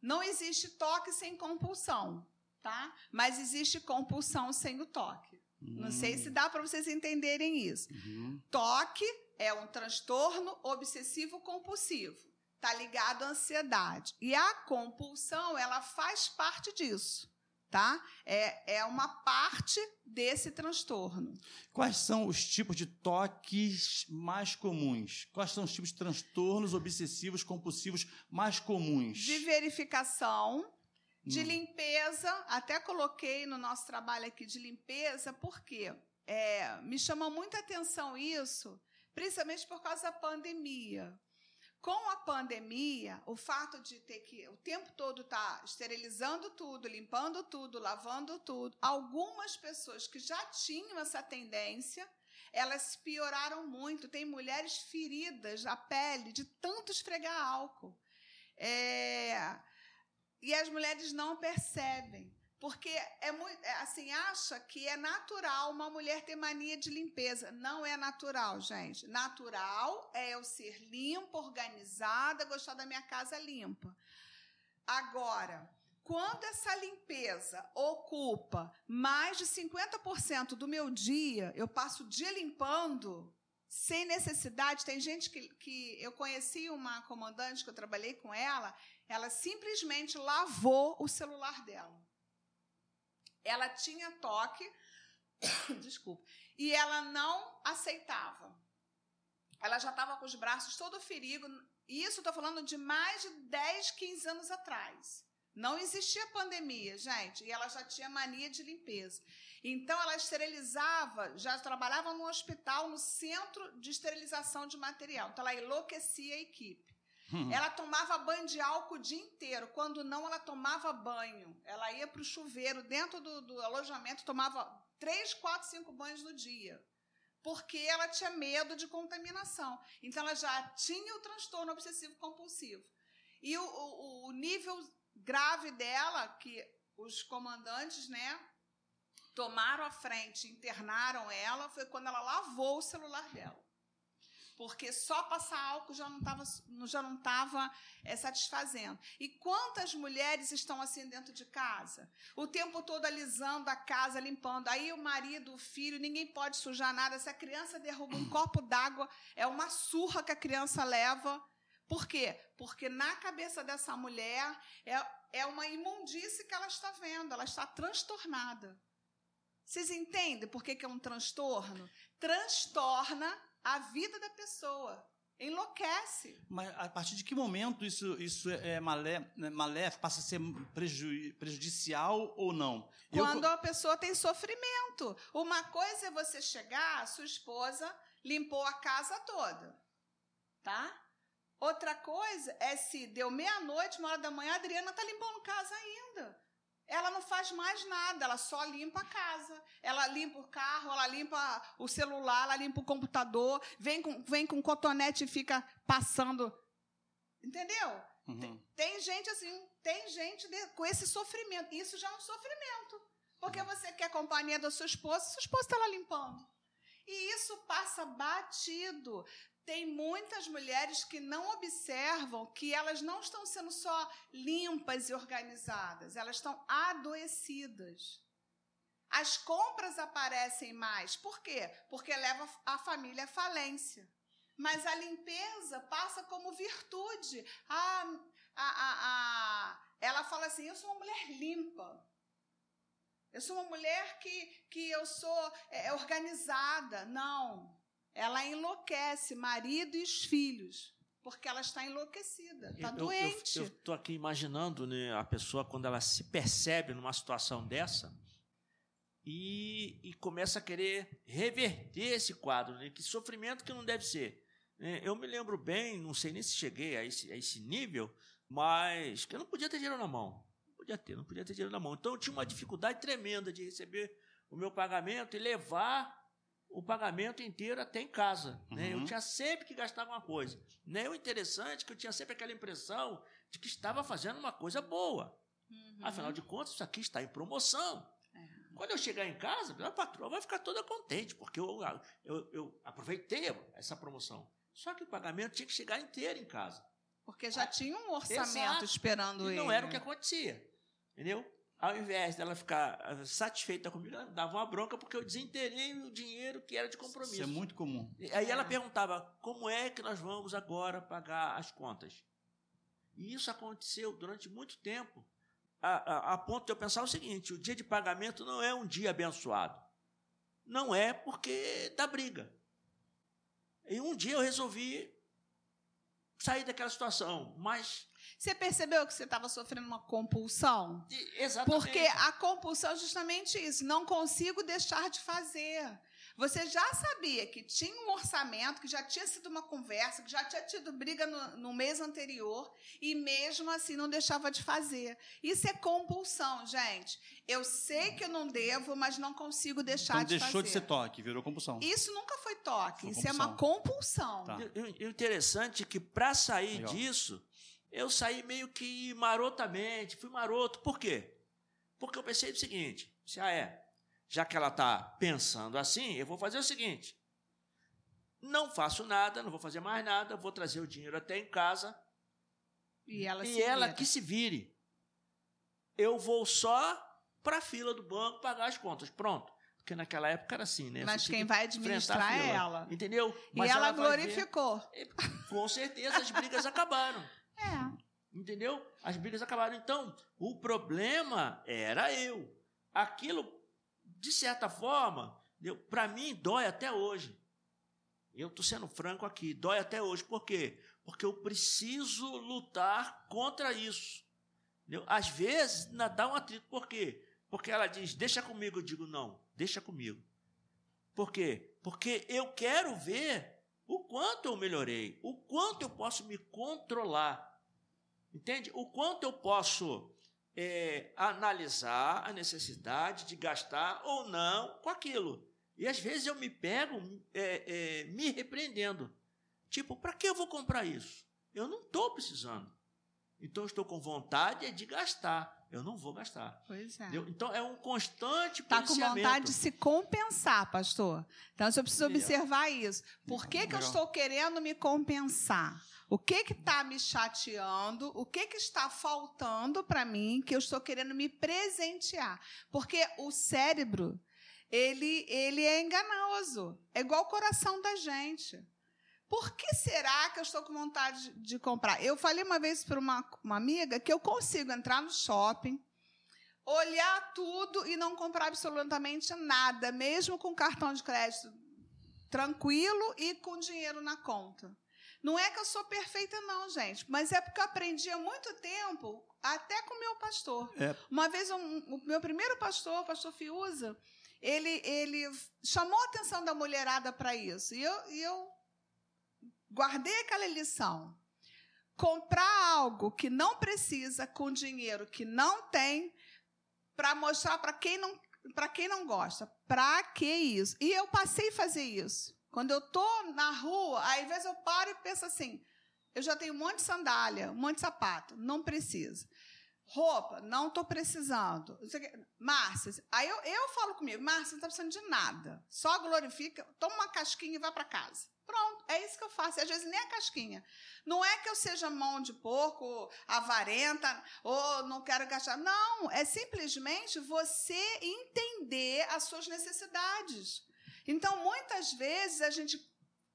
Speaker 3: Não existe toque sem compulsão, tá? Mas existe compulsão sem o toque. Hum. Não sei se hum. dá para vocês entenderem isso. Uhum. Toque é um transtorno obsessivo compulsivo. Está ligado à ansiedade. E a compulsão, ela faz parte disso tá? É, é uma parte desse transtorno.
Speaker 1: Quais são os tipos de toques mais comuns? Quais são os tipos de transtornos obsessivos compulsivos mais comuns?
Speaker 3: De verificação, de hum. limpeza, até coloquei no nosso trabalho aqui de limpeza, porque é, me chama muita atenção isso, principalmente por causa da pandemia. Com a pandemia, o fato de ter que o tempo todo estar tá esterilizando tudo, limpando tudo, lavando tudo, algumas pessoas que já tinham essa tendência, elas pioraram muito. Tem mulheres feridas a pele de tanto esfregar álcool. É, e as mulheres não percebem. Porque é muito, é, assim, acha que é natural uma mulher ter mania de limpeza. Não é natural, gente. Natural é eu ser limpa, organizada, gostar da minha casa limpa. Agora, quando essa limpeza ocupa mais de 50% do meu dia, eu passo o dia limpando sem necessidade. Tem gente que, que eu conheci uma comandante que eu trabalhei com ela, ela simplesmente lavou o celular dela. Ela tinha toque, desculpa, e ela não aceitava. Ela já estava com os braços todo ferido. E isso estou falando de mais de 10, 15 anos atrás. Não existia pandemia, gente, e ela já tinha mania de limpeza. Então, ela esterilizava, já trabalhava no hospital, no centro de esterilização de material. Então, ela enlouquecia a equipe. Hum. Ela tomava banho de álcool o dia inteiro. Quando não, ela tomava banho. Ela ia para o chuveiro dentro do, do alojamento, tomava três, quatro, cinco banhos no dia. Porque ela tinha medo de contaminação. Então, ela já tinha o transtorno obsessivo compulsivo. E o, o, o nível grave dela, que os comandantes, né, tomaram a frente, internaram ela, foi quando ela lavou o celular dela porque só passar álcool já não estava já não é, satisfazendo. E quantas mulheres estão assim dentro de casa? O tempo todo alisando a casa, limpando. Aí o marido, o filho, ninguém pode sujar nada. Se a criança derruba um copo d'água, é uma surra que a criança leva. Por quê? Porque na cabeça dessa mulher é, é uma imundície que ela está vendo, ela está transtornada. Vocês entendem por que, que é um transtorno? Transtorna a vida da pessoa. Enlouquece.
Speaker 1: Mas a partir de que momento isso, isso é malé, né, maléfico, passa a ser prejudicial ou não?
Speaker 3: Quando Eu... a pessoa tem sofrimento. Uma coisa é você chegar, sua esposa limpou a casa toda, tá? Outra coisa é se deu meia-noite, uma hora da manhã, a Adriana está limpando casa ainda. Ela não faz mais nada, ela só limpa a casa. Ela limpa o carro, ela limpa o celular, ela limpa o computador, vem com, vem com cotonete e fica passando. Entendeu?
Speaker 1: Uhum.
Speaker 3: Tem, tem gente assim, tem gente de, com esse sofrimento. Isso já é um sofrimento. Porque você quer companhia da sua esposa, sua esposa está lá limpando. E isso passa batido. Tem muitas mulheres que não observam que elas não estão sendo só limpas e organizadas, elas estão adoecidas. As compras aparecem mais. Por quê? Porque leva a família à falência. Mas a limpeza passa como virtude. A, a, a, a, ela fala assim: eu sou uma mulher limpa. Eu sou uma mulher que, que eu sou é, organizada. Não. Ela enlouquece marido e os filhos, porque ela está enlouquecida, está doente.
Speaker 2: Eu estou aqui imaginando né, a pessoa quando ela se percebe numa situação dessa e, e começa a querer reverter esse quadro, né, que sofrimento que não deve ser. É, eu me lembro bem, não sei nem se cheguei a esse, a esse nível, mas que eu não podia ter dinheiro na mão. Não podia ter, não podia ter dinheiro na mão. Então eu tinha uma dificuldade tremenda de receber o meu pagamento e levar o pagamento inteiro até em casa. Uhum. Né? Eu uhum. tinha sempre que gastar alguma coisa. Né? O interessante é que eu tinha sempre aquela impressão de que estava fazendo uma coisa boa. Uhum. Afinal de contas, isso aqui está em promoção. É. Quando eu chegar em casa, a patroa vai ficar toda contente, porque eu, eu, eu, aproveitei essa promoção. Só que o pagamento tinha que chegar inteiro em casa.
Speaker 3: Porque já ah, tinha um orçamento Exato. esperando e
Speaker 2: ele. Não era o que acontecia. Entendeu? Ao invés dela ficar ah, satisfeita comigo, ela dava uma bronca porque eu desinterei o dinheiro que era de compromisso. Isso
Speaker 1: é muito comum.
Speaker 2: E aí é. ela perguntava: como é que nós vamos agora pagar as contas? E isso aconteceu durante muito tempo, a, a, a ponto de eu pensar o seguinte: o dia de pagamento não é um dia abençoado. Não é porque dá briga. E um dia eu resolvi sair daquela situação, mas
Speaker 3: você percebeu que você estava sofrendo uma compulsão?
Speaker 2: Exatamente.
Speaker 3: Porque a compulsão é justamente isso. Não consigo deixar de fazer. Você já sabia que tinha um orçamento, que já tinha sido uma conversa, que já tinha tido briga no, no mês anterior, e mesmo assim não deixava de fazer. Isso é compulsão, gente. Eu sei que eu não devo, mas não consigo deixar
Speaker 1: então,
Speaker 3: de
Speaker 1: deixou
Speaker 3: fazer. deixou
Speaker 1: de ser toque, virou compulsão.
Speaker 3: Isso nunca foi toque, foi isso compulsão. é uma compulsão.
Speaker 2: Tá. E o interessante é que, para sair Legal. disso, eu saí meio que marotamente, fui maroto. Por quê? Porque eu pensei o seguinte: se ah, é, já que ela está pensando assim, eu vou fazer o seguinte: não faço nada, não vou fazer mais nada, vou trazer o dinheiro até em casa
Speaker 3: e ela,
Speaker 2: e ela que se vire. Eu vou só para a fila do banco pagar as contas. Pronto. Porque naquela época era assim, né?
Speaker 3: Mas quem vai administrar é ela.
Speaker 2: Entendeu?
Speaker 3: Mas e ela, ela glorificou.
Speaker 2: Ver, com certeza as brigas acabaram.
Speaker 3: É.
Speaker 2: Entendeu? As brigas acabaram. Então, o problema era eu. Aquilo, de certa forma, para mim, dói até hoje. Eu estou sendo franco aqui, dói até hoje. Por quê? Porque eu preciso lutar contra isso. Entendeu? Às vezes, dá um atrito. Por quê? Porque ela diz, deixa comigo. Eu digo, não, deixa comigo. Por quê? Porque eu quero ver o quanto eu melhorei, o quanto eu posso me controlar. Entende? O quanto eu posso é, analisar a necessidade de gastar ou não com aquilo. E às vezes eu me pego é, é, me repreendendo. Tipo, para que eu vou comprar isso? Eu não estou precisando. Então estou com vontade de gastar. Eu não vou gastar.
Speaker 3: Pois é.
Speaker 2: Então é um constante Está
Speaker 3: com vontade de se compensar, pastor. Então você precisa observar isso. Por que, que eu estou querendo me compensar? O que está me chateando? O que, que está faltando para mim que eu estou querendo me presentear? Porque o cérebro, ele, ele é enganoso. É igual o coração da gente. Por que será que eu estou com vontade de comprar? Eu falei uma vez para uma, uma amiga que eu consigo entrar no shopping, olhar tudo e não comprar absolutamente nada, mesmo com cartão de crédito tranquilo e com dinheiro na conta. Não é que eu sou perfeita, não, gente, mas é porque eu aprendi há muito tempo, até com o meu pastor. É. Uma vez, um, o meu primeiro pastor, o pastor Fiuza, ele, ele chamou a atenção da mulherada para isso. E eu, e eu guardei aquela lição. comprar algo que não precisa com dinheiro que não tem para mostrar para quem não para quem não gosta. Para que isso? E eu passei a fazer isso. Quando eu tô na rua, aí, às vezes eu paro e penso assim: eu já tenho um monte de sandália, um monte de sapato, não precisa. Roupa, não estou precisando. Márcia, aí eu, eu falo comigo, Márcia, não está precisando de nada. Só glorifica, toma uma casquinha e vai para casa. Pronto, é isso que eu faço. Às vezes nem a casquinha. Não é que eu seja mão de porco, avarenta, ou não quero gastar. Não, é simplesmente você entender as suas necessidades. Então, muitas vezes, a gente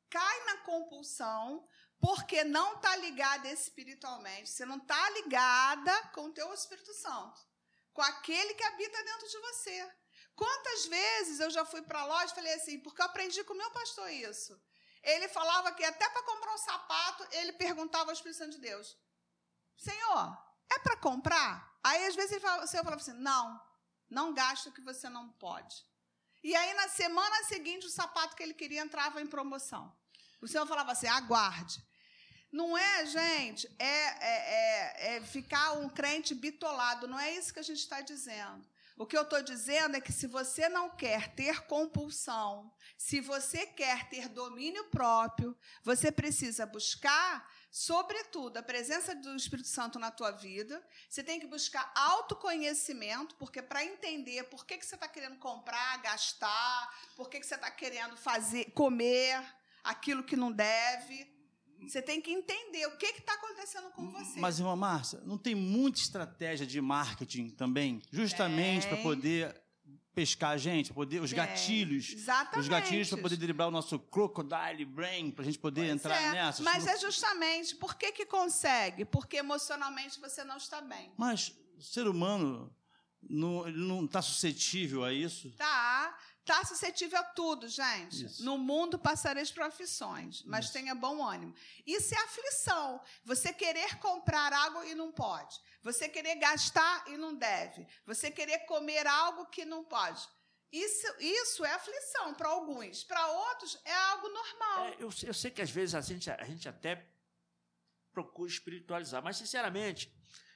Speaker 3: cai na compulsão porque não está ligada espiritualmente. Você não está ligada com o teu Espírito Santo, com aquele que habita dentro de você. Quantas vezes eu já fui para a loja e falei assim, porque eu aprendi com o meu pastor isso. Ele falava que até para comprar um sapato, ele perguntava ao Espírito Santo de Deus: Senhor, é para comprar? Aí às vezes ele falava, o Senhor falava assim: Não, não gasta o que você não pode. E aí na semana seguinte o sapato que ele queria entrava em promoção. O Senhor falava assim: aguarde. Não é, gente, é, é, é, é ficar um crente bitolado, não é isso que a gente está dizendo. O que eu estou dizendo é que se você não quer ter compulsão, se você quer ter domínio próprio, você precisa buscar, sobretudo, a presença do Espírito Santo na tua vida. Você tem que buscar autoconhecimento, porque para entender por que, que você está querendo comprar, gastar, por que, que você está querendo fazer, comer aquilo que não deve, você tem que entender o que está acontecendo com você.
Speaker 1: Mas, irmã Márcia, não tem muita estratégia de marketing também? Justamente para poder pescar a gente, poder os gatilhos.
Speaker 3: Exatamente.
Speaker 1: Os gatilhos para poder driblar o nosso crocodile brain, para a gente poder pois entrar
Speaker 3: é.
Speaker 1: nessa.
Speaker 3: Mas é justamente, por que, que consegue? Porque emocionalmente você não está bem.
Speaker 1: Mas o ser humano não está suscetível a isso?
Speaker 3: Tá. Está suscetível a tudo, gente. Isso. No mundo passareis por aflições, mas Isso. tenha bom ânimo. Isso é aflição. Você querer comprar algo e não pode. Você querer gastar e não deve. Você querer comer algo que não pode. Isso, isso é aflição para alguns. Para outros, é algo normal. É,
Speaker 2: eu, eu, sei que às vezes a gente, a gente até procura espiritualizar, mas, sinceramente,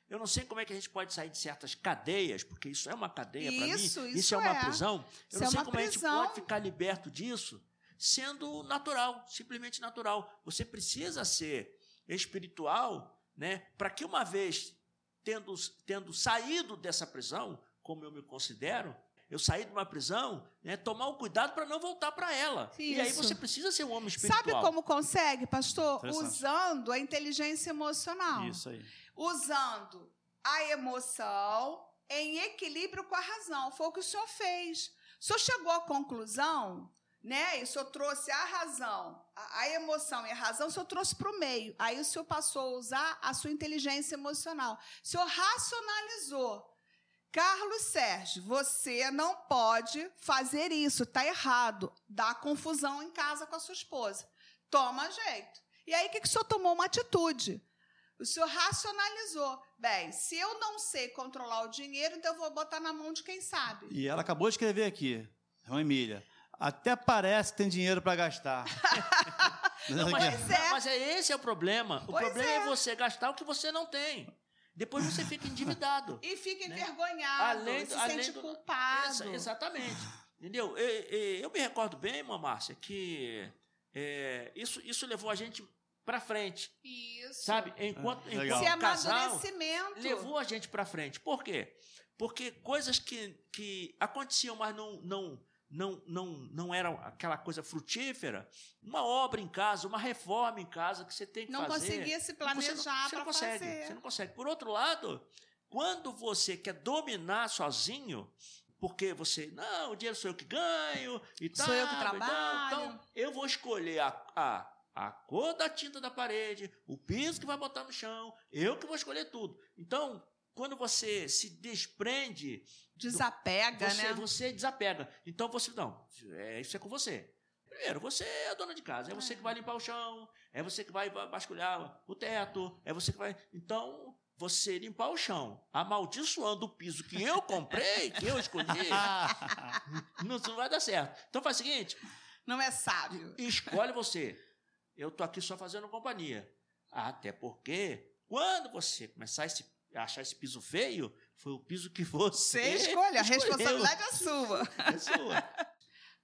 Speaker 2: eu não sei como é que a gente pode sair de certas cadeias, porque isso é uma cadeia para mim. Isso, isso é uma é. prisão. Eu isso não sei é como prisão. a gente pode ficar liberto disso sendo natural, simplesmente natural. Você precisa ser espiritual, né, para que uma vez tendo, tendo saído dessa prisão, como eu me considero, eu saí de uma prisão, né, tomar o cuidado para não voltar para ela. Isso. E aí você precisa ser um homem espiritual.
Speaker 3: Sabe como consegue, pastor? Usando a inteligência emocional.
Speaker 1: Isso aí
Speaker 3: usando a emoção em equilíbrio com a razão. Foi o que o senhor fez. O senhor chegou à conclusão, né? E o senhor trouxe a razão, a, a emoção e a razão, o senhor trouxe para o meio. Aí o senhor passou a usar a sua inteligência emocional. O senhor racionalizou. Carlos Sérgio, você não pode fazer isso, está errado. Dá confusão em casa com a sua esposa. Toma jeito. E aí, o que, que o senhor tomou uma atitude? O senhor racionalizou. Bem, se eu não sei controlar o dinheiro, então eu vou botar na mão de quem sabe.
Speaker 1: E ela acabou de escrever aqui, João Emília. Até parece que tem dinheiro para gastar.
Speaker 2: não, mas, é. mas é esse é o problema. O pois problema é. é. você gastar o que você não tem. Depois você fica endividado.
Speaker 3: e fica né? envergonhado, além, se além sente do, culpado.
Speaker 2: exatamente. Entendeu? Eu, eu, eu, me recordo bem, irmã Márcia, que é, isso, isso levou a gente para frente.
Speaker 3: Isso.
Speaker 2: Sabe? Enquanto, ah, enquanto
Speaker 3: Esse casal
Speaker 2: levou a gente para frente. Por quê? Porque coisas que, que aconteciam, mas não, não, não, não, não era aquela coisa frutífera, uma obra em casa, uma reforma em casa que você tem que
Speaker 3: não
Speaker 2: fazer.
Speaker 3: Não conseguia se planejar para
Speaker 2: fazer. Você não consegue. Por outro lado, quando você quer dominar sozinho, porque você, não, o dinheiro sou eu que ganho e tal.
Speaker 3: Sou eu que trabalho.
Speaker 2: Então, eu vou escolher a, a a cor da tinta da parede, o piso que vai botar no chão, eu que vou escolher tudo. Então, quando você se desprende.
Speaker 3: Desapega,
Speaker 2: você,
Speaker 3: né?
Speaker 2: Você desapega. Então você. Não, é, isso é com você. Primeiro, você é a dona de casa, é você que vai limpar o chão, é você que vai vasculhar o teto, é você que vai. Então, você limpar o chão, amaldiçoando o piso que eu comprei, que eu escolhi, não, não vai dar certo. Então faz o seguinte.
Speaker 3: Não é sábio.
Speaker 2: Escolhe você. Eu tô aqui só fazendo companhia. Até porque, quando você começar esse- achar esse piso feio, foi o piso que você.
Speaker 3: Você escolhe, a responsabilidade é sua.
Speaker 2: É sua.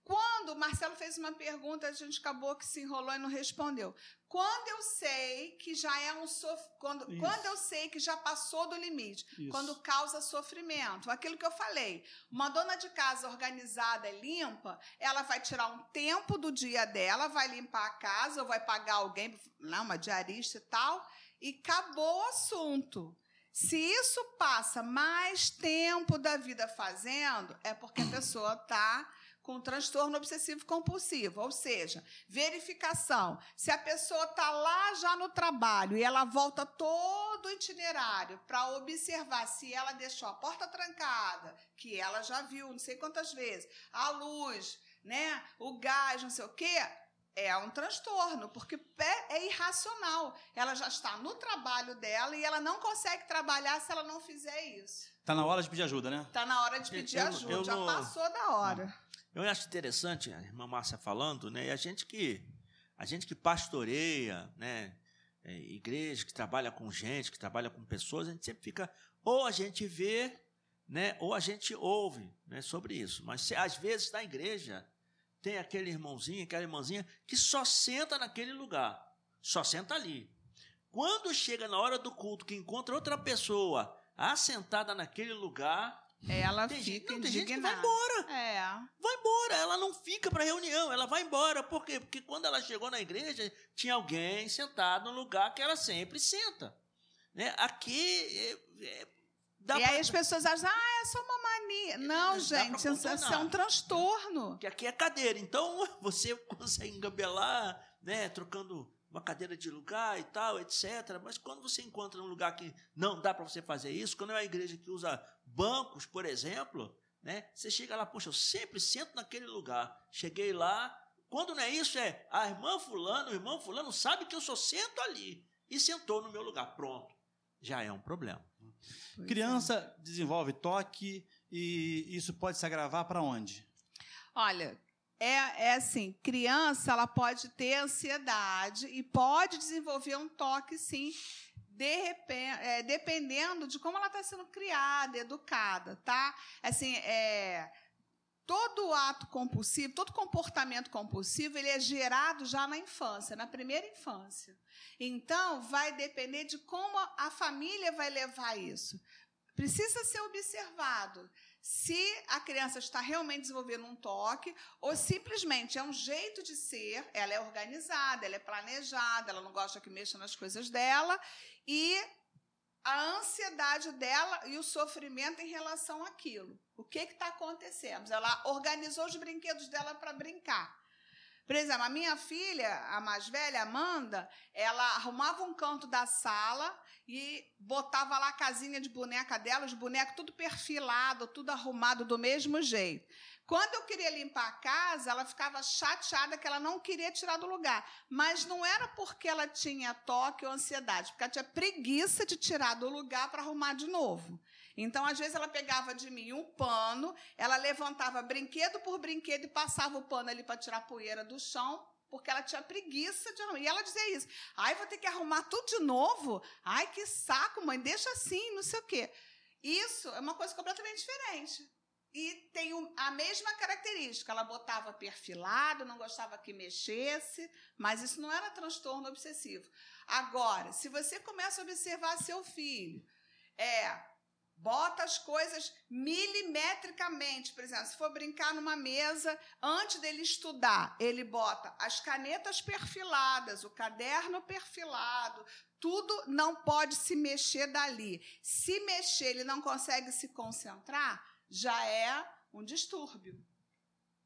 Speaker 3: Quando o Marcelo fez uma pergunta, a gente acabou que se enrolou e não respondeu. Quando eu sei que já é um sof... quando,
Speaker 1: Isso.
Speaker 3: quando eu sei que já passou do limite,
Speaker 1: Isso.
Speaker 3: quando causa sofrimento, aquilo que eu falei. Uma dona de casa organizada e limpa, ela vai tirar um tempo do dia dela, vai limpar a casa, ou vai pagar alguém, não, uma diarista e tal, e acabou o assunto. Se isso passa mais tempo da vida fazendo, é porque a pessoa está com transtorno obsessivo compulsivo, ou seja, verificação. Se a pessoa está lá já no trabalho e ela volta todo o itinerário para observar se ela deixou a porta trancada, que ela já viu não sei quantas vezes, a luz, né, o gás, não sei o quê, é um transtorno, porque é, é irracional. Ela já está no trabalho dela e ela não consegue trabalhar se ela não fizer isso.
Speaker 1: Tá na hora de pedir ajuda, né?
Speaker 3: Está na hora de pedir
Speaker 2: Eu-
Speaker 3: ajuda,
Speaker 2: eu
Speaker 3: já
Speaker 2: não-
Speaker 3: passou da hora.
Speaker 2: Eu acho interessante a irmã Márcia falando, né? E a gente que a gente que pastoreia, né? é, igreja que trabalha com gente, que trabalha com pessoas, a gente sempre fica ou a gente vê, né? Ou a gente ouve, né? Sobre isso. Mas se, às vezes na igreja tem aquele irmãozinho, aquela irmãzinha que só senta naquele lugar, só senta ali. Quando chega na hora do culto que encontra outra pessoa assentada naquele lugar,
Speaker 3: Ela
Speaker 2: tem gente,
Speaker 3: fica
Speaker 2: não, tem gente que vai embora
Speaker 3: É.
Speaker 2: vai embora, ela não fica para reunião, ela vai embora. Por quê? Porque quando ela chegou na igreja, tinha alguém sentado no lugar que ela sempre senta. Né? Aqui é, é, dá
Speaker 3: e
Speaker 2: pra-
Speaker 3: aí as pessoas acham, ah, é só uma mania. Não,
Speaker 2: dá
Speaker 3: gente, isso, é um transtorno.
Speaker 2: que aqui é cadeira. Então você consegue engabelar, né, trocando uma cadeira de lugar e tal, etc. Mas quando você encontra um lugar que não dá para você fazer isso, quando é uma igreja que usa bancos, por exemplo, né, você chega lá, poxa, eu sempre sento naquele lugar. Cheguei lá, quando não é isso, é a irmã fulano, o irmão fulano sabe que eu só sento ali e sentou no meu lugar. Pronto. Já é um problema.
Speaker 3: Pois
Speaker 1: Criança desenvolve toque e isso pode se agravar para onde?
Speaker 3: é. Olha, é, é assim, criança ela pode ter ansiedade e pode desenvolver um toque, sim, de repente, é, dependendo de como ela está sendo criada, educada, tá? Assim, é, todo ato compulsivo, todo comportamento compulsivo, ele é gerado já na infância, na primeira infância. Então, vai depender de como a família vai levar isso. Precisa ser observado se a criança está realmente desenvolvendo um toque ou simplesmente é um jeito de ser, ela é organizada, ela é planejada, ela não gosta que mexa nas coisas dela e a ansiedade dela e o sofrimento em relação àquilo. O que está acontecendo? Ela organizou os brinquedos dela para brincar. Por exemplo, a minha filha, a mais velha, Amanda, ela arrumava um canto da sala e botava lá a casinha de boneca dela, os bonecos tudo perfilado, tudo arrumado do mesmo jeito. Quando eu queria limpar a casa, ela ficava chateada que ela não queria tirar do lugar. Mas não era porque ela tinha toque ou ansiedade, porque ela tinha preguiça de tirar do lugar para arrumar de novo. Então, às vezes, ela pegava de mim um pano, ela levantava brinquedo por brinquedo e passava o pano ali para tirar a poeira do chão, porque ela tinha preguiça de arrumar. E ela dizia isso. Ai, vou ter que arrumar tudo de novo? Ai, que saco, mãe, deixa assim, não sei o quê. Isso é uma coisa completamente diferente. E tem a mesma característica. Ela botava perfilado, não gostava que mexesse, mas isso não era transtorno obsessivo. Agora, se você começa a observar seu filho, é, bota as coisas milimetricamente, por exemplo, se for brincar numa mesa, antes dele estudar, ele bota as canetas perfiladas, o caderno perfilado, tudo não pode se mexer dali. Se mexer, ele não consegue se concentrar, já é um distúrbio,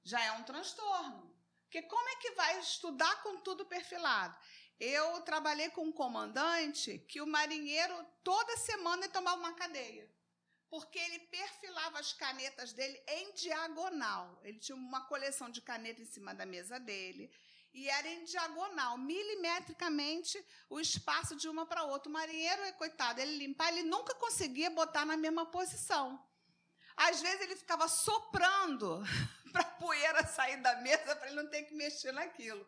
Speaker 3: já é um transtorno. Porque como é que vai estudar com tudo perfilado? Eu trabalhei com um comandante que o marinheiro toda semana tomava uma cadeia. Porque ele perfilava as canetas dele em diagonal. Ele tinha uma coleção de caneta em cima da mesa dele. E era em diagonal, milimetricamente, o espaço de uma para outra. O marinheiro, coitado, ele limpar, ele nunca conseguia botar na mesma posição. Às vezes ele ficava soprando para a poeira sair da mesa para ele não ter que mexer naquilo.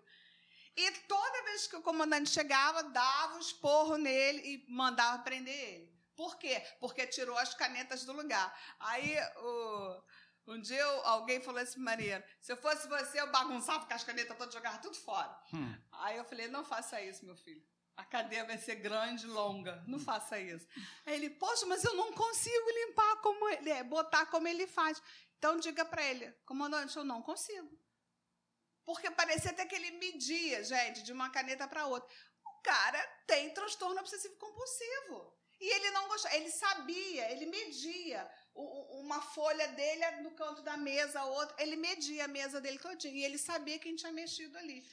Speaker 3: E toda vez que o comandante chegava, dava um esporro nele e mandava prender ele. Por quê? Porque tirou as canetas do lugar. Aí o, um dia eu, alguém falou assim, maneiro, se eu fosse você, eu bagunçava com as canetas todas, jogava tudo fora. Hum. Aí eu falei, não faça isso, meu filho. A cadeia vai ser grande, longa. Não hum. faça isso. Aí ele, poxa, mas eu não consigo limpar como ele, é, botar como ele faz. Então diga para ele, comandante, eu não consigo. Porque parecia até que ele media, gente, de uma caneta para outra. O cara tem transtorno obsessivo compulsivo. E ele não gostava, ele sabia, ele media uma folha dele no canto da mesa, outra, ele media a mesa dele todinho. E ele sabia quem tinha mexido ali.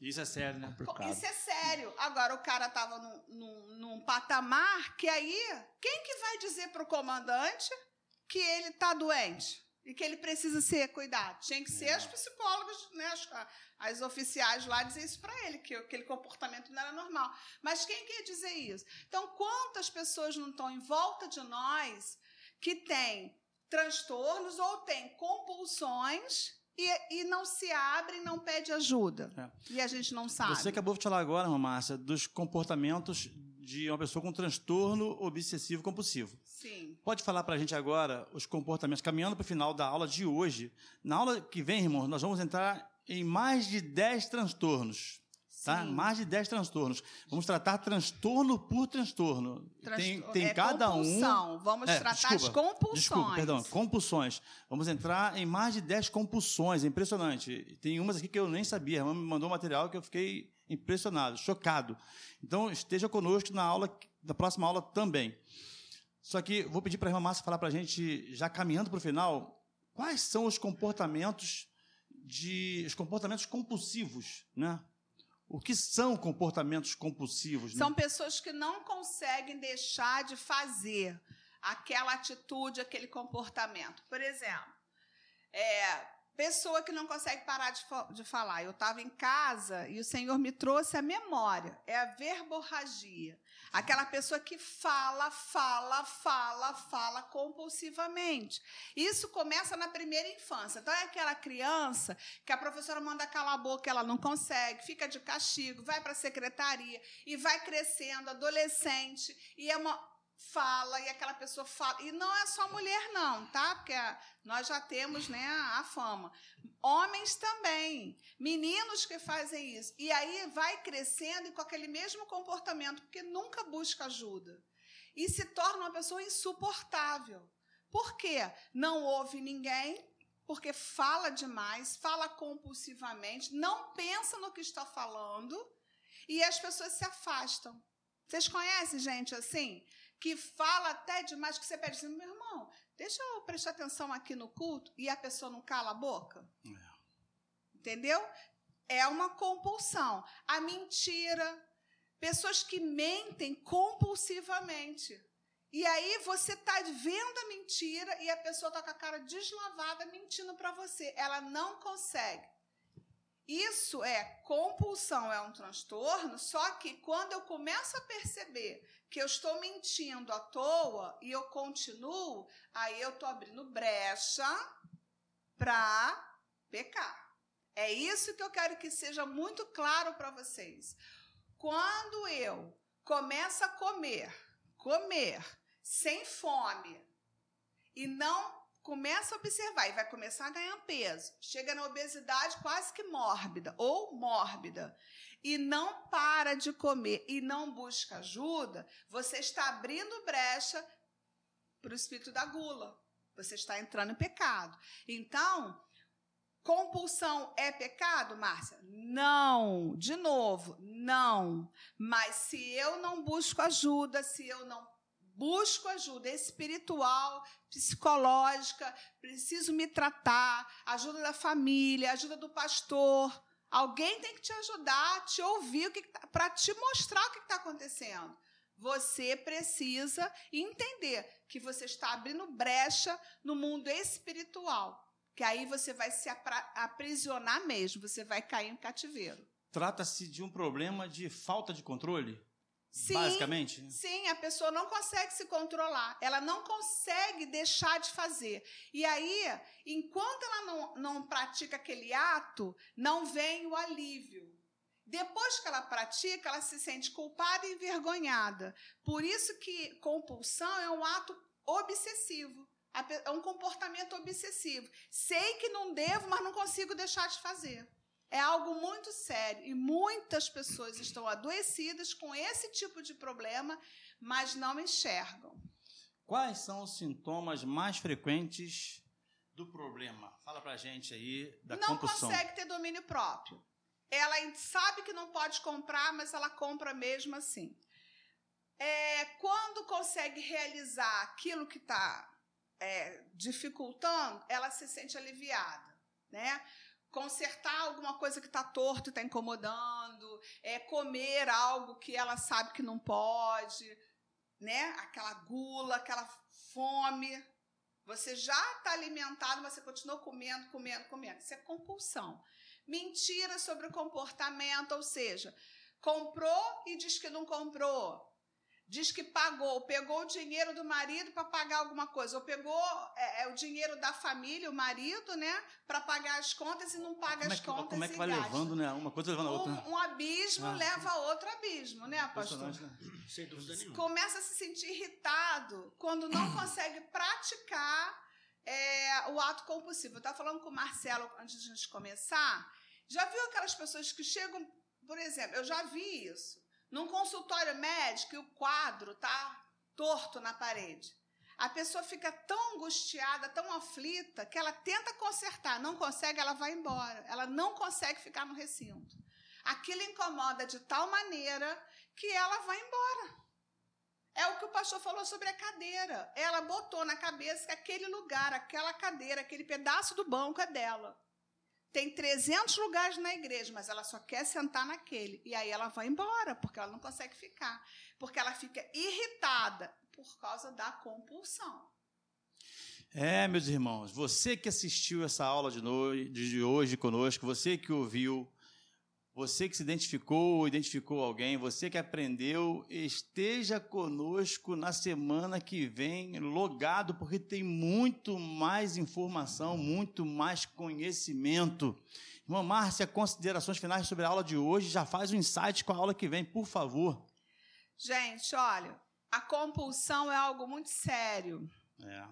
Speaker 1: Isso é sério, né?
Speaker 3: Isso é sério. Agora, o cara estava num, num, num, patamar que aí, quem que vai dizer para o comandante que ele está doente? e que ele precisa ser cuidado. Tinha que ser é. os psicólogos, né, as, as oficiais lá dizer isso para ele, que aquele comportamento não era normal. Mas quem quer dizer isso? Então, quantas pessoas não estão em volta de nós que têm transtornos ou têm compulsões e, e não se abrem, não pede ajuda? É. E a gente não sabe.
Speaker 1: Você acabou de falar agora, Márcia, dos comportamentos de uma pessoa com transtorno obsessivo compulsivo.
Speaker 3: Sim.
Speaker 1: Pode falar para a gente agora os comportamentos, caminhando para o final da aula de hoje. Na aula que vem, irmão, nós vamos entrar em mais de 10 transtornos. Tá? Mais de 10 transtornos. Vamos tratar transtorno por transtorno. tem tem
Speaker 3: é
Speaker 1: cada
Speaker 3: compulsão. um. Vamos é, tratar desculpa, as compulsões.
Speaker 1: Desculpa, perdão, compulsões. Vamos entrar em mais de 10 compulsões. É impressionante. Tem umas aqui que eu nem sabia. A irmã me mandou um material que eu fiquei impressionado, chocado. Então, esteja conosco na aula, da próxima aula também. Só que vou pedir para a irmã Márcia falar para a gente, já caminhando para o final, quais são os comportamentos de os comportamentos compulsivos, né? O que são comportamentos compulsivos?
Speaker 3: Né? São pessoas que não conseguem deixar de fazer aquela atitude, aquele comportamento. Por exemplo, é, Pessoa que não consegue parar de, de falar. Eu estava em casa e o Senhor me trouxe a memória. É a verborragia. Aquela pessoa que fala, fala, fala, fala compulsivamente. Isso começa na primeira infância. Então, é aquela criança que a professora manda calar a boca, ela não consegue, fica de castigo, vai para a secretaria e vai crescendo, adolescente, e é uma fala e aquela pessoa fala. E não é só mulher, não, tá? Porque nós já temos né, a fama. Homens também. Meninos que fazem isso. E aí vai crescendo e com aquele mesmo comportamento, porque nunca busca ajuda. E se torna uma pessoa insuportável. Por quê? Não ouve ninguém, porque fala demais, fala compulsivamente, não pensa no que está falando e as pessoas se afastam. Vocês conhecem gente assim? Que fala até demais, que você pede assim, meu irmão, deixa eu prestar atenção aqui no culto, e a pessoa não cala a boca. É. Entendeu? É uma compulsão. A mentira, pessoas que mentem compulsivamente. E aí você está vendo a mentira e a pessoa está com a cara deslavada mentindo para você. Ela não consegue. Isso é compulsão, é um transtorno, só que quando eu começo a perceber que eu estou mentindo à toa e eu continuo, aí eu estou abrindo brecha para pecar. É isso que eu quero que seja muito claro para vocês. Quando eu começo a comer, comer sem fome e não começa a observar e vai começar a ganhar peso, chega na obesidade quase que mórbida ou mórbida e não para de comer e não busca ajuda, você está abrindo brecha para o espírito da gula. Você está entrando em pecado. Então, compulsão é pecado, Márcia? Não. De novo, não. Mas se eu não busco ajuda, se eu não busco ajuda espiritual, psicológica, preciso me tratar, ajuda da família, ajuda do pastor, Alguém tem que te ajudar, te ouvir, tá, para te mostrar o que está acontecendo. Você precisa entender que você está abrindo brecha no mundo espiritual. Que aí você vai se aprisionar mesmo, você vai cair em cativeiro.
Speaker 1: Trata-se de um problema de falta de controle?
Speaker 3: Sim,
Speaker 1: basicamente?
Speaker 3: Sim, a pessoa não consegue se controlar, ela não consegue deixar de fazer. E aí, enquanto ela não, não pratica aquele ato, não vem o alívio. Depois que ela pratica, ela se sente culpada e envergonhada. Por isso que compulsão é um ato obsessivo. É um comportamento obsessivo. Sei que não devo, mas não consigo deixar de fazer. É algo muito sério e muitas pessoas estão adoecidas com esse tipo de problema, mas não enxergam.
Speaker 1: Quais são os sintomas mais frequentes do problema? Fala pra gente aí da
Speaker 3: não
Speaker 1: compulsão.
Speaker 3: Não consegue ter domínio próprio. Ela sabe que não pode comprar, mas ela compra mesmo assim. É, quando consegue realizar aquilo que está é, dificultando, ela se sente aliviada, né? Consertar alguma coisa que está torto e está incomodando, é comer algo que ela sabe que não pode, né? Aquela gula, aquela fome. Você já está alimentado, mas você continua comendo, comendo, comendo. Isso é compulsão. Mentira sobre o comportamento, ou seja, comprou e diz que não comprou. Diz que pagou, pegou o dinheiro do marido para pagar alguma coisa, ou pegou é, é, o dinheiro da família, o marido, né, para pagar as contas e não paga
Speaker 1: como
Speaker 3: as
Speaker 1: é que,
Speaker 3: contas.
Speaker 1: Como é que vai gasta. levando, né? Uma coisa levando a outra.
Speaker 3: Um, um abismo ah, leva a outro abismo, né, pastor? Né?
Speaker 2: Sem dúvida nenhuma.
Speaker 3: Começa a se sentir irritado quando não consegue praticar é, o ato compulsivo. Eu estava falando com o Marcelo antes de a gente começar. Já viu aquelas pessoas que chegam, por exemplo, eu já vi isso. Num consultório médico e o quadro tá torto na parede. A pessoa fica tão angustiada, tão aflita, que ela tenta consertar, não consegue, ela vai embora. Ela não consegue ficar no recinto. Aquilo incomoda de tal maneira que ela vai embora. É o que o pastor falou sobre a cadeira. Ela botou na cabeça que aquele lugar, aquela cadeira, aquele pedaço do banco é dela. Tem 300 lugares na igreja, mas ela só quer sentar naquele. E aí ela vai embora, porque ela não consegue ficar. Porque ela fica irritada por causa da compulsão.
Speaker 1: É, meus irmãos, você que assistiu essa aula de, de hoje conosco, você que ouviu, você que se identificou, identificou alguém, você que aprendeu, esteja conosco na semana que vem, logado, porque tem muito mais informação, muito mais conhecimento. Irmã Márcia, considerações finais sobre a aula de hoje, já faz um insight com a aula que vem, por favor.
Speaker 3: Gente, olha, a compulsão é algo muito sério.
Speaker 1: É.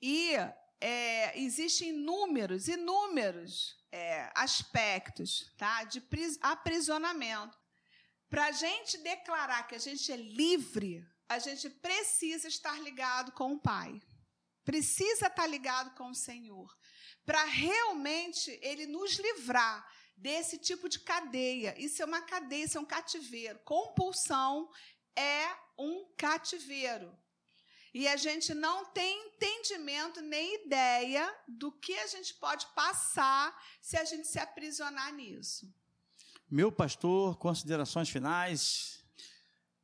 Speaker 3: E é, existem inúmeros, inúmeros é, aspectos tá, de aprisionamento. Para a gente declarar que a gente é livre, a gente precisa estar ligado com o Pai. Precisa estar ligado com o Senhor. Para realmente Ele nos livrar desse tipo de cadeia. Isso é uma cadeia, isso é um cativeiro. Compulsão é um cativeiro. E a gente não tem entendimento nem ideia do que a gente pode passar se a gente se aprisionar nisso.
Speaker 1: Meu pastor, considerações finais.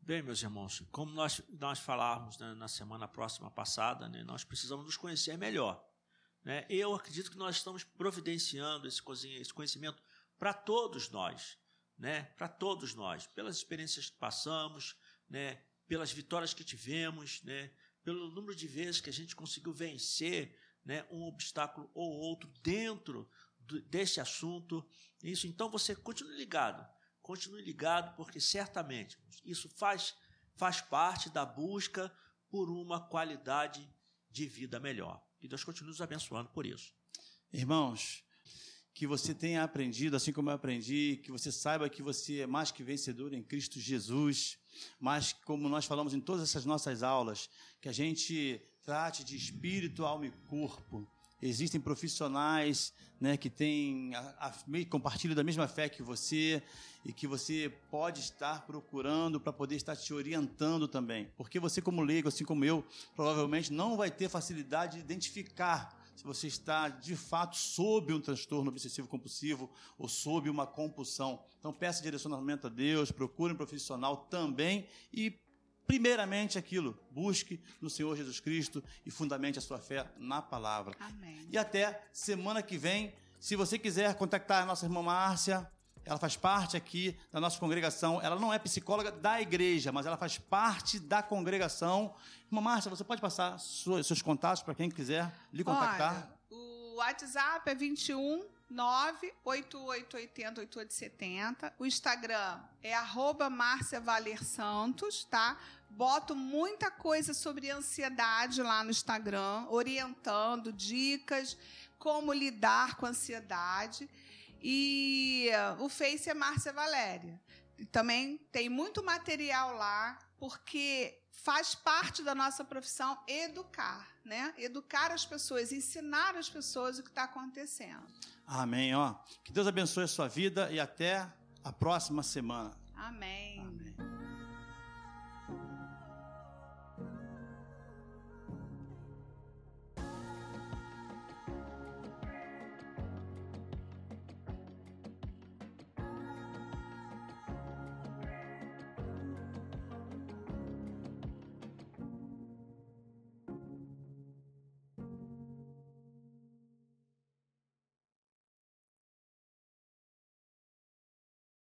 Speaker 2: Bem, meus irmãos, como nós, nós falávamos né, na semana próxima passada, né, nós precisamos nos conhecer melhor. Né? Eu acredito que nós estamos providenciando esse, esse conhecimento para todos nós, né? para todos nós, pelas experiências que passamos, né? pelas vitórias que tivemos, né? Pelo número de vezes que a gente conseguiu vencer né, um obstáculo ou outro dentro do, desse assunto. Isso, então você continue ligado, continue ligado, porque certamente isso faz, faz parte da busca por uma qualidade de vida melhor. Que Deus continue nos abençoando por isso.
Speaker 1: Irmãos, que você tenha aprendido, assim como eu aprendi, que você saiba que você é mais que vencedor em Cristo Jesus mas como nós falamos em todas essas nossas aulas, que a gente trate de espírito, alma e corpo. Existem profissionais né, que têm a, a, compartilham da mesma fé que você e que você pode estar procurando para poder estar te orientando também. Porque você, como leigo, assim como eu, provavelmente não vai ter facilidade de identificar se você está de fato sob um transtorno obsessivo compulsivo ou sob uma compulsão. Então peça direcionamento a Deus, procure um profissional também e primeiramente aquilo, busque no Senhor Jesus Cristo e fundamente a sua fé na palavra.
Speaker 3: Amém.
Speaker 1: E até semana que vem, se você quiser contactar a nossa irmã Márcia, ela faz parte aqui da nossa congregação. Ela não é psicóloga da igreja, mas ela faz parte da congregação. Irmã Márcia, você pode passar seus contatos para quem quiser lhe contactar?
Speaker 3: Olha, o WhatsApp é 21 988808870. O Instagram é arroba Márcia Valer Santos, tá? Boto muita coisa sobre ansiedade lá no Instagram, orientando dicas, como lidar com a ansiedade. E o Face é Márcia Valéria. Também tem muito material lá, porque faz parte da nossa profissão educar, né? Educar as pessoas, ensinar as pessoas o que está acontecendo.
Speaker 1: Amém. Ó, que Deus abençoe a sua vida e até a próxima semana.
Speaker 3: Amém. Amém.